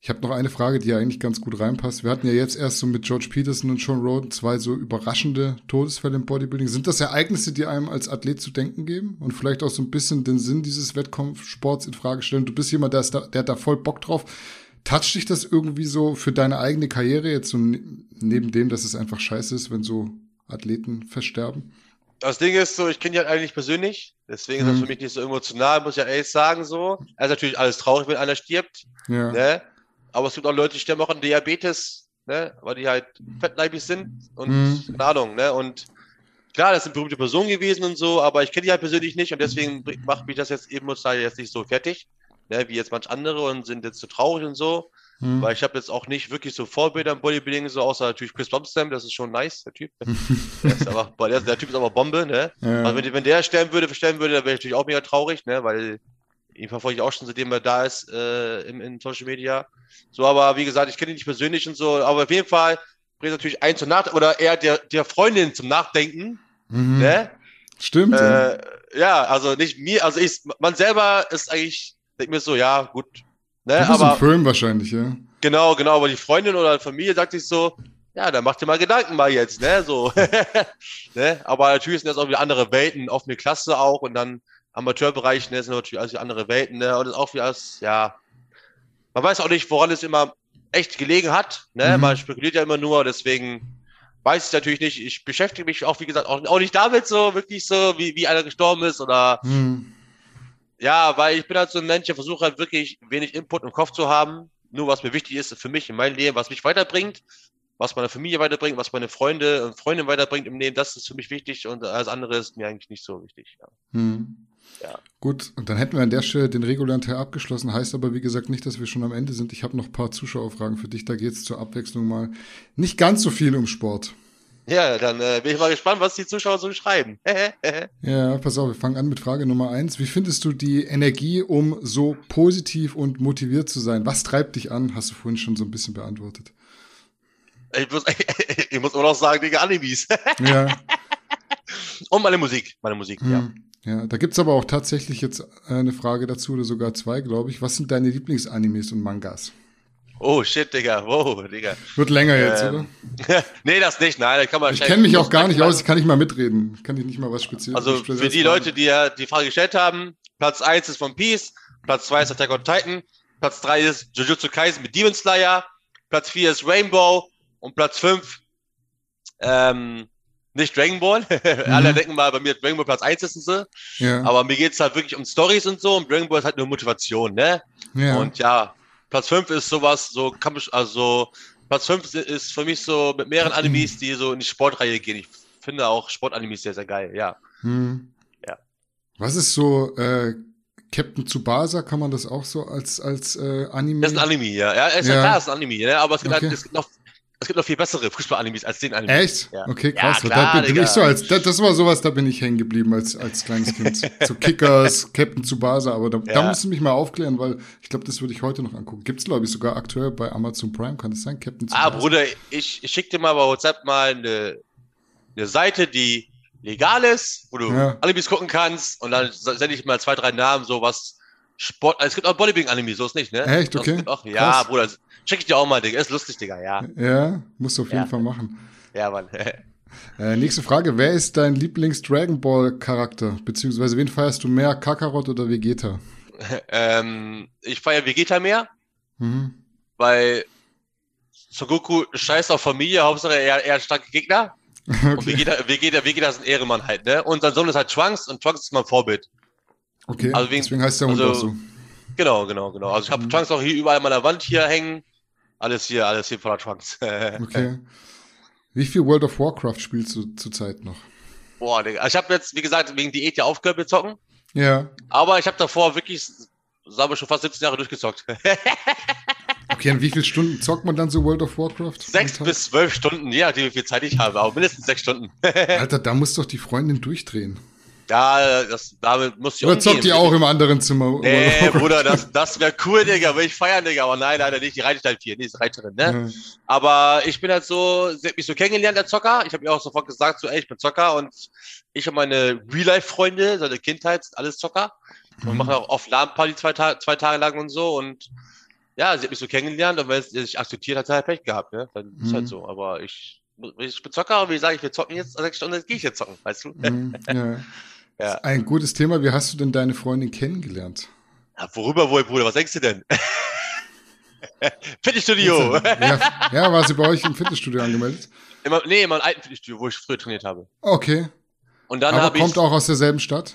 Ich habe noch eine Frage, die ja eigentlich ganz gut reinpasst. Wir hatten ja jetzt erst so mit George Peterson und Sean Roden zwei so überraschende Todesfälle im Bodybuilding. Sind das Ereignisse, die einem als Athlet zu denken geben und vielleicht auch so ein bisschen den Sinn dieses Wettkampfsports in Frage stellen? Du bist jemand, der, ist da, der hat da voll Bock drauf. Toucht dich das irgendwie so für deine eigene Karriere jetzt so ne- neben dem, dass es einfach scheiße ist, wenn so Athleten versterben? Das Ding ist so, ich kenne die halt eigentlich persönlich, deswegen ist das Mhm. für mich nicht so emotional, muss ich ja ehrlich sagen, so. Es ist natürlich alles traurig, wenn einer stirbt, Ja. ne? Aber es gibt auch Leute, die sterben auch an Diabetes, ne? Weil die halt fettleibig sind und, Mhm. keine Ahnung, ne? Und klar, das sind berühmte Personen gewesen und so, aber ich kenne die halt persönlich nicht und deswegen macht mich das jetzt emotional jetzt nicht so fertig, ne? Wie jetzt manch andere und sind jetzt so traurig und so. Hm. Weil ich habe jetzt auch nicht wirklich so Vorbilder im Bodybuilding, so außer natürlich Chris Bumstam, das ist schon nice, der Typ. der, ist aber, der Typ ist aber Bombe, ne? Ja. Also wenn, wenn der sterben würde, sterben würde, dann wäre ich natürlich auch mega traurig, ne? Weil ihn verfolge ich auch schon, seitdem er da ist äh, im, in Social Media. So, aber wie gesagt, ich kenne ihn nicht persönlich und so, aber auf jeden Fall bringt natürlich einen zum Nach oder eher der, der Freundin zum Nachdenken, Mhm. ne? Stimmt. ja. Äh, ja, also nicht mir, also ich, man selber ist eigentlich, denkt mir so, ja, gut. Ne? du bist Aber im Film wahrscheinlich, ja. Genau, genau, aber die Freundin oder Familie sagt sich so, ja, dann mach dir mal Gedanken mal jetzt, ne, so. ne? Aber natürlich sind das auch wieder andere Welten, offene Klasse auch und dann Amateurbereich, ne, sind natürlich alles andere Welten, ne, und das ist auch wieder alles, ja, man weiß auch nicht, woran es immer echt gelegen hat, ne, Mhm. man spekuliert ja immer nur, deswegen weiß ich natürlich nicht, ich beschäftige mich auch, wie gesagt, auch, auch nicht damit so, wirklich so, wie, wie einer gestorben ist oder Hm. ja, weil ich bin halt so ein Mensch, ich versuche halt wirklich wenig Input im Kopf zu haben. Nur was mir wichtig ist für mich in meinem Leben, was mich weiterbringt, was meine Familie weiterbringt, was meine Freunde und Freundinnen weiterbringt im Leben, das ist für mich wichtig und alles andere ist mir eigentlich nicht so wichtig. Ja. Hm. Ja. Gut, und dann hätten wir an der Stelle den regulären Teil abgeschlossen. Heißt aber, wie gesagt, nicht, dass wir schon am Ende sind. Ich habe noch ein paar Zuschauerfragen für dich. Da geht es zur Abwechslung mal nicht ganz so viel um Sport. Ja, dann äh, bin ich mal gespannt, was die Zuschauer so schreiben. Ja, pass auf, wir fangen an mit Frage Nummer eins. Wie findest du die Energie, um so positiv und motiviert zu sein? Was treibt dich an? Hast du vorhin schon so ein bisschen beantwortet. ich, muss, ich muss immer noch sagen, Digga, Animes. Ja, und meine Musik. Meine Musik, hm. ja. Da gibt's aber auch tatsächlich jetzt eine Frage dazu oder sogar zwei, glaube ich. Was sind deine Lieblingsanimes und Mangas? Oh shit, Digga. Wow, Digga. Wird länger jetzt, Ähm, oder? nee, das nicht. Nein, da kann man Ich kenne mich auch gar nicht aus, ich kann nicht mal mitreden. Kann ich nicht mal was Spezielles Also für die. Leute, die ja die Frage gestellt haben, Platz 1 ist von Peace, Platz 2 ist Attack on Titan, Platz 3 ist Jujutsu Kaisen mit Demon Slayer, Platz 4 ist Rainbow und Platz 5 ähm, nicht Dragon Ball. Alle denken mal, bei mir Dragon Ball Platz 1 ist so. Ja, Aber mir geht's halt wirklich um Stories und so und Dragon Ball ist halt nur Motivation, ne? ja. Und ja, Platz 5 ist sowas, so kann ich, also Platz 5 ist für mich so mit mehreren Animes, die so in die Sportreihe gehen. Ich finde auch Sportanimes sehr, sehr geil, ja. Hm. Ja. Was ist so äh, Captain Tsubasa? Kann man das auch so als als äh, Anime? Das ist ein Anime, ja. Ja, ist Ja. ja klar, das ist ein Anime, ne? Aber es gibt, Okay. halt, es gibt noch, es gibt noch viel bessere Fußball-Animes als den Anime. Echt? Ja. Okay, Ja, krass. klar, da bin, ich so als das, das war sowas, da bin ich hängen geblieben als als kleines Kind. so Kickers, Captain Tsubasa, aber da, da Ja. musst du mich mal aufklären, weil ich glaube, das würde ich heute noch angucken. Gibt's glaube ich sogar aktuell bei Amazon Prime, kann das sein? Captain Tsubasa. Ah, Bruder, ich, ich schicke dir mal bei WhatsApp mal eine, eine Seite, die legal ist, wo du Ja. Animes gucken kannst und dann sende ich mal zwei, drei Namen, so was, Sport, also es gibt auch Bodybuilding-Anime, so ist nicht, ne? Echt? Es Okay. Auch, ja, Krass. Bruder, check ich dir auch mal, Digga. Ist lustig, Digga, ja. Ja, musst du auf jeden Ja. Fall machen. Ja, Mann. Äh, nächste Frage. Wer ist dein Lieblings-Dragon Ball-Charakter? Beziehungsweise wen feierst du mehr, Kakarot oder Vegeta? ähm, ich feiere Vegeta mehr, Mhm. weil Son Goku scheißt auf Familie, Hauptsache er, er hat starke Gegner. Und Okay. Vegeta, Vegeta, Vegeta ist ein Ehrenmann halt, ne? Und sein Sohn ist halt Trunks und Trunks ist mein Vorbild. Okay. also wegen- Deswegen heißt der Hund also- auch so. Genau, genau, genau. Also ich habe Mhm. Trunks auch hier überall an meiner Wand hier hängen. Alles hier, alles hier voller Trunks. Okay. Wie viel World of Warcraft spielst du zurzeit noch? Boah, Digga. Ich habe jetzt, wie gesagt, wegen Diät ja aufgehört mit Zocken. Ja. Aber ich habe davor wirklich, sagen wir schon fast 17 Jahre durchgezockt. Okay, und wie viele Stunden zockt man dann so World of Warcraft? Sechs bis zwölf Stunden, je nachdem, wie viel Zeit ich habe, aber mindestens sechs Stunden. Alter, da muss doch die Freundin durchdrehen. Ja, das, damit muss ich Oder zockt die auch im anderen Zimmer? Nee? Bruder, das, das wäre cool, Digga, will ich feiern, Digga, aber nein, leider nicht, die reitet halt viel, die ist Reiterin, ne? Ja. Aber ich bin halt so, sie hat mich so kennengelernt, der Zocker. Ich habe ihr auch sofort gesagt, so, ey, ich bin Zocker und ich und meine Real-Life-Freunde, seit der Kindheit, sind alles Zocker. Und Mhm. machen auch oft LAN-Party zwei, Ta zwei Tage lang und so. Und ja, sie hat mich so kennengelernt und wenn sie sich akzeptiert hat, hat er halt Pech gehabt, ne? Dann ist Mhm. halt so. Aber ich, ich bin Zocker und wie sage ich, wir zocken jetzt sechs Stunden, jetzt gehe ich jetzt zocken, weißt du? Mhm, ja. Ja. Ein gutes Thema. Wie hast du denn deine Freundin kennengelernt? Ja, worüber wohl, Bruder? Was denkst du denn? Fitnessstudio. Ja, ja, war sie bei euch im Fitnessstudio angemeldet? Immer, nee, in meinem alten Fitnessstudio, wo ich früher trainiert habe. Okay. Und dann habe ich. kommt auch aus derselben Stadt?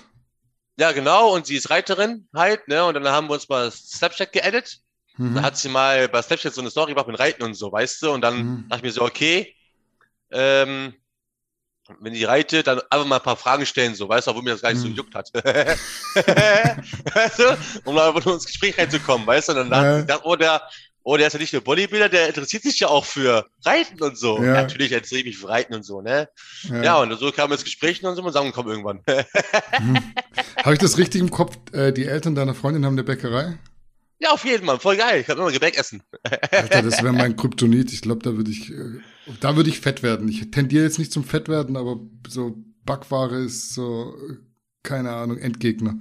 Ja, genau, und sie ist Reiterin halt, ne? Und dann haben wir uns mal Snapchat geedit. Mhm. Dann hat sie mal bei Snapchat so eine Story gemacht mit Reiten und so, weißt du? Und dann Mhm. dachte ich mir so, okay, ähm, wenn die reitet, dann einfach mal ein paar Fragen stellen, so, weißt du, obwohl mir das gar nicht so Mhm. gejuckt hat. weißt du? Um einfach nur ins Gespräch reinzukommen, weißt du? Und dann dachte Ja. ich, oh, der, oh, der ist ja nicht nur Bodybuilder, der interessiert sich ja auch für Reiten und so. Ja. Natürlich interessiere ich mich für Reiten und so, ne? Ja, und so kam ins Gespräch und so und sagen, komm irgendwann. Habe ich das richtig im Kopf? Äh, die Eltern deiner Freundin haben eine Bäckerei? Ja, auf jeden Fall, voll geil. Ich kann immer Gebäck essen. Alter, das wäre mein Kryptonit. Ich glaube, da würde ich, äh, da würde ich fett werden. Ich tendiere jetzt nicht zum Fettwerden, aber so Backware ist so, äh, keine Ahnung, Endgegner.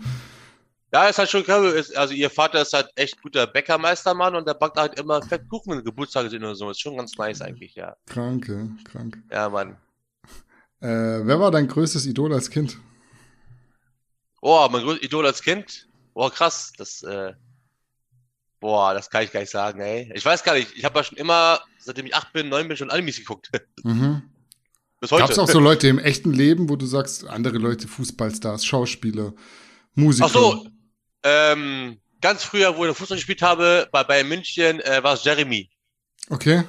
Ja, ist halt schon Also ihr Vater ist halt echt guter Bäckermeistermann und der backt halt immer fett Kuchen, wenn Geburtstage sind oder so. Ist schon ganz nice eigentlich, ja. Krank, ja, krank. Ja, Mann. Äh, wer war dein größtes Idol als Kind? Oh, mein größtes Idol als Kind. Boah, krass. Das, äh, boah, das kann ich gar nicht sagen, ey. Ich weiß gar nicht. Ich habe ja schon immer, seitdem ich acht bin, neun bin, schon Animes geguckt. Mhm. Bis heute. Gab es auch so Leute im echten Leben, wo du sagst, andere Leute, Fußballstars, Schauspieler, Musiker? Ach so, ähm, ganz früher, wo ich Fußball gespielt habe, bei Bayern München, äh, war es Jeremy. Okay.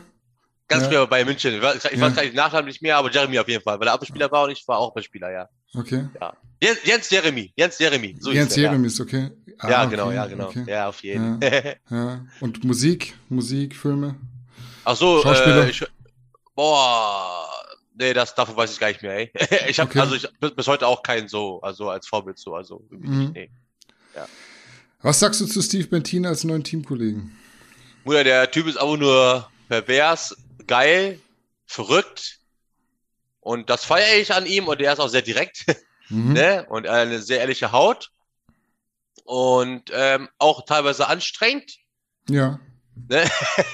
Ganz Ja. früher bei Bayern München. Ich weiß, ich Ja. weiß gar nicht den Nachnamen nicht mehr, aber Jeremy auf jeden Fall, weil er Abwehrspieler war und ich war auch Abwehrspieler, ja. Okay. Jens, Jens Jeremy, Jens Jeremy. So Jens er, ja. Jeremy ist okay. Ah, ja, okay, genau, ja, genau. okay. Ja, auf jeden. Ja. Und Musik, Musik, Filme. Ach so, Schauspieler? äh, ich, boah, nee, das davon weiß ich gar nicht mehr, ey. Ich habe Okay. also ich bis, heute auch keinen so, also als Vorbild so, also Mhm. nee. Was sagst du zu Steve Bentin als neuen Teamkollegen? Bruder, der Typ ist einfach nur pervers, geil, verrückt und das feiere ich an ihm und der ist auch sehr direkt, Mhm. ne? Und eine sehr ehrliche Haut und ähm, auch teilweise anstrengend. Ja. Ne?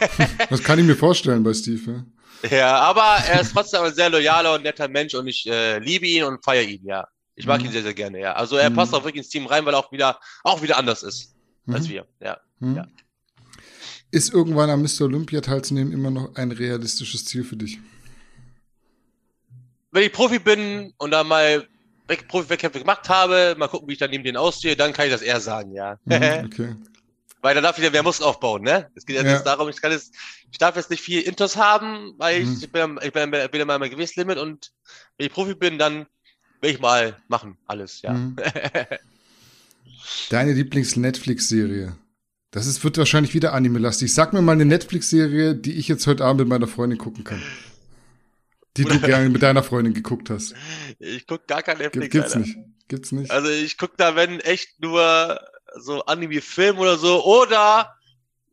Das kann ich mir vorstellen bei Steve. Ja. Ja, aber er ist trotzdem ein sehr loyaler und netter Mensch und ich äh, liebe ihn und feiere ihn, ja. Ich mag Mhm. ihn sehr, sehr gerne, ja. Also er Mhm. passt auch wirklich ins Team rein, weil er auch wieder, auch wieder anders ist als Mhm. wir, ja. Mhm. Ja. Ist irgendwann am Mr. Olympia teilzunehmen immer noch ein realistisches Ziel für dich? Wenn ich Profi bin und dann mal Weg- Profi-Wettkämpfe gemacht habe, mal gucken, wie ich dann neben denen aussehe, dann kann ich das eher sagen, ja. Mhm, okay. weil dann darf ich wieder mehr Muskeln aufbauen, ne? Es geht ja, Ja. jetzt darum, ich kann jetzt, ich darf jetzt nicht viel Intos haben, weil Mhm. ich, ich bin, ich bin, bin immer mein Gewichtslimit und wenn ich Profi bin, dann will ich mal machen, alles, ja. Mhm. Deine Lieblings-Netflix-Serie? Das ist, wird wahrscheinlich wieder Anime-lastig. Sag mir mal eine Netflix-Serie, die ich jetzt heute Abend mit meiner Freundin gucken kann. Die du gerne mit deiner Freundin geguckt hast. Ich guck gar kein Netflix, Gibt, gibt's Alter. nicht. Gibt's nicht. Also ich guck da, wenn echt nur so Anime-Film oder so, oder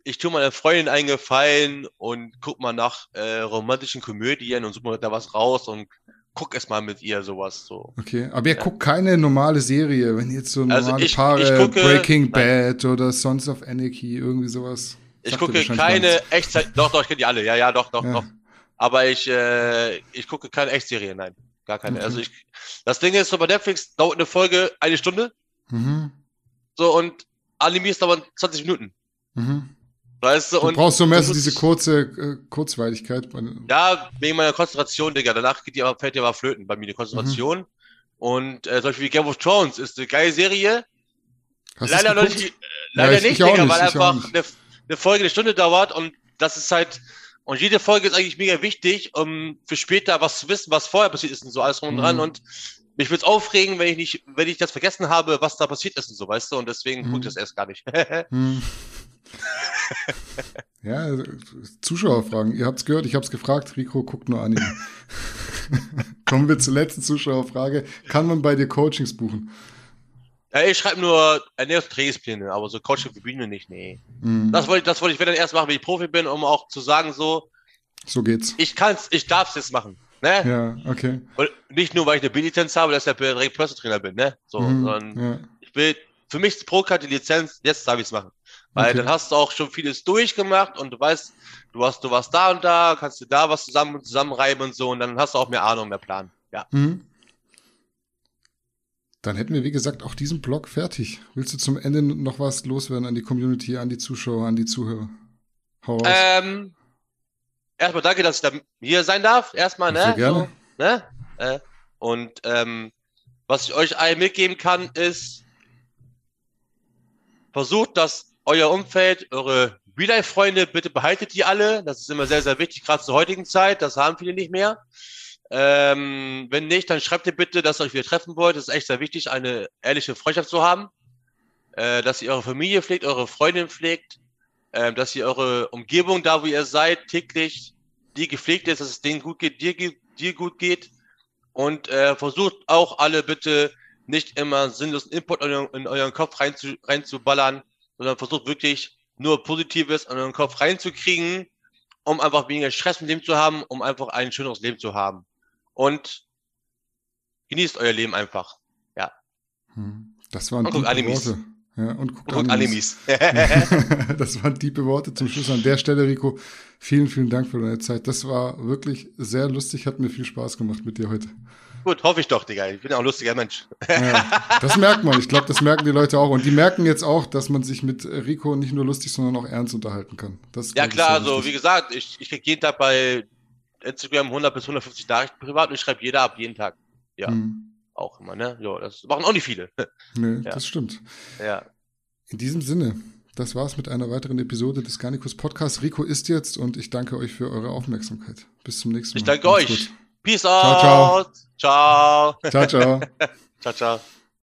ich tue meiner Freundin einen Gefallen und guck mal nach äh, romantischen Komödien und suche mir da was raus und guck es mal mit ihr sowas so. Okay, aber ihr guckt keine normale Serie, wenn jetzt so Also normale ich- Paare, ich gucke- Breaking nein. Bad oder Sons of Anarchy, irgendwie sowas. Ich gucke keine. Echtzeit. Doch, doch, ich kenne die alle. Ja, ja, doch, doch, Ja. doch. Aber ich, äh, ich gucke keine Echtserie, nein. Gar keine. Okay. Also ich. Das Ding ist so bei Netflix dauert eine Folge eine Stunde. Mhm. So und Animes dauern 20 Minuten. Mhm. Weißt du? Du und brauchst so mehr so diese kurze äh, Kurzweiligkeit. Ja, wegen meiner Konzentration, Digga. Danach geht die aber, fällt die aber flöten bei mir, die Konzentration. Mhm. Und äh, zum Beispiel wie Game of Thrones ist eine geile Serie. Hast leider noch nicht, äh, leider Ja, ich- nicht, ich Digga, nicht, weil einfach eine, eine Folge eine Stunde dauert und das ist halt, und jede Folge ist eigentlich mega wichtig, um für später was zu wissen, was vorher passiert ist und so alles drum und dran Mhm. und mich würde es aufregen, wenn ich nicht, wenn ich das vergessen habe, was da passiert ist und so, weißt du, und deswegen Mhm. gucke ich das erst gar nicht. Hm. ja, Zuschauerfragen. Ihr habt's gehört, ich hab's gefragt. Rico guckt nur Anime. Kommen wir zur letzten Zuschauerfrage. Kann man bei dir Coachings buchen? Ja, ich schreibe nur Ernährungs- und Trainingspläne, aber so Coaching für Bühne nicht, nee. Hm, Das wollte ich, das wollte ich wenn dann erst machen, wenn ich Profi bin, um auch zu sagen, so, so geht's. ich kann's, ich darf's jetzt machen. Ne? Ja, okay. Und nicht nur, weil ich eine B-Lizenz habe, dass ich direkt Personal Trainer bin, ne? So, Mhm, sondern ja. ich will, für mich ist Pro-Card die Lizenz, jetzt darf ich es machen. Weil Okay. dann hast du auch schon vieles durchgemacht und du weißt, du hast, du warst da und da, kannst du da was zusammen, zusammenreiben und so und dann hast du auch mehr Ahnung, mehr Plan. Ja. Mhm. Dann hätten wir, wie gesagt, auch diesen Blog fertig. Willst du zum Ende noch was loswerden an die Community, an die Zuschauer, an die Zuhörer? Hau raus. Ähm, erstmal danke, dass ich da hier sein darf. Erstmal, ne? Sehr gerne. So, ne? Äh, und ähm, was ich euch allen mitgeben kann, ist, versucht, dass euer Umfeld, eure Real-Life-Freunde, bitte behaltet die alle. Das ist immer sehr, sehr wichtig, gerade zur heutigen Zeit. Das haben viele nicht mehr. Ähm, wenn nicht, dann schreibt ihr bitte, dass ihr euch wieder treffen wollt. Das ist echt sehr wichtig, eine ehrliche Freundschaft zu haben. Äh, dass ihr eure Familie pflegt, eure Freundin pflegt ähm, dass ihr eure Umgebung, da wo ihr seid, täglich die gepflegt ist, dass es denen gut geht, dir, dir gut geht. Und äh, versucht auch alle bitte nicht immer sinnlosen Input in, euren- in euren Kopf reinzu, reinzuballern, sondern versucht wirklich nur Positives in euren Kopf reinzukriegen, um einfach weniger Stress im Leben zu haben, um einfach ein schöneres Leben zu haben. Und genießt euer Leben einfach. Hm. Das waren Und guckt tiefe Animes. Worte. Ja, und guckt, Und Animes. Animes. das waren tiefe Worte zum Schluss. An der Stelle, Rico, vielen, vielen Dank für deine Zeit. Das war wirklich sehr lustig, hat mir viel Spaß gemacht mit dir heute. Gut, hoffe ich doch, Digga. Ich bin ja auch ein lustiger Mensch. Ja, das merkt man. Ich glaube, das merken die Leute auch. Und die merken jetzt auch, dass man sich mit Rico nicht nur lustig, sondern auch ernst unterhalten kann. Das Ja klar, also wie gesagt, ich, ich krieg jeden Tag bei Instagram 100 bis 150 Nachrichten privat und ich schreibe jeder ab, jeden Tag. Ja, Hm. auch immer, ne? Ja, das machen auch nicht viele. Nee, Ja. das stimmt. ja. In diesem Sinne, das war's mit einer weiteren Episode des Garnicus Podcasts. Rico ist jetzt und ich danke euch für eure Aufmerksamkeit. Bis zum nächsten Mal. Ich danke Macht's euch. gut. Peace Ciao, ciao. out. Ciao. Ciao, ciao. ciao, ciao.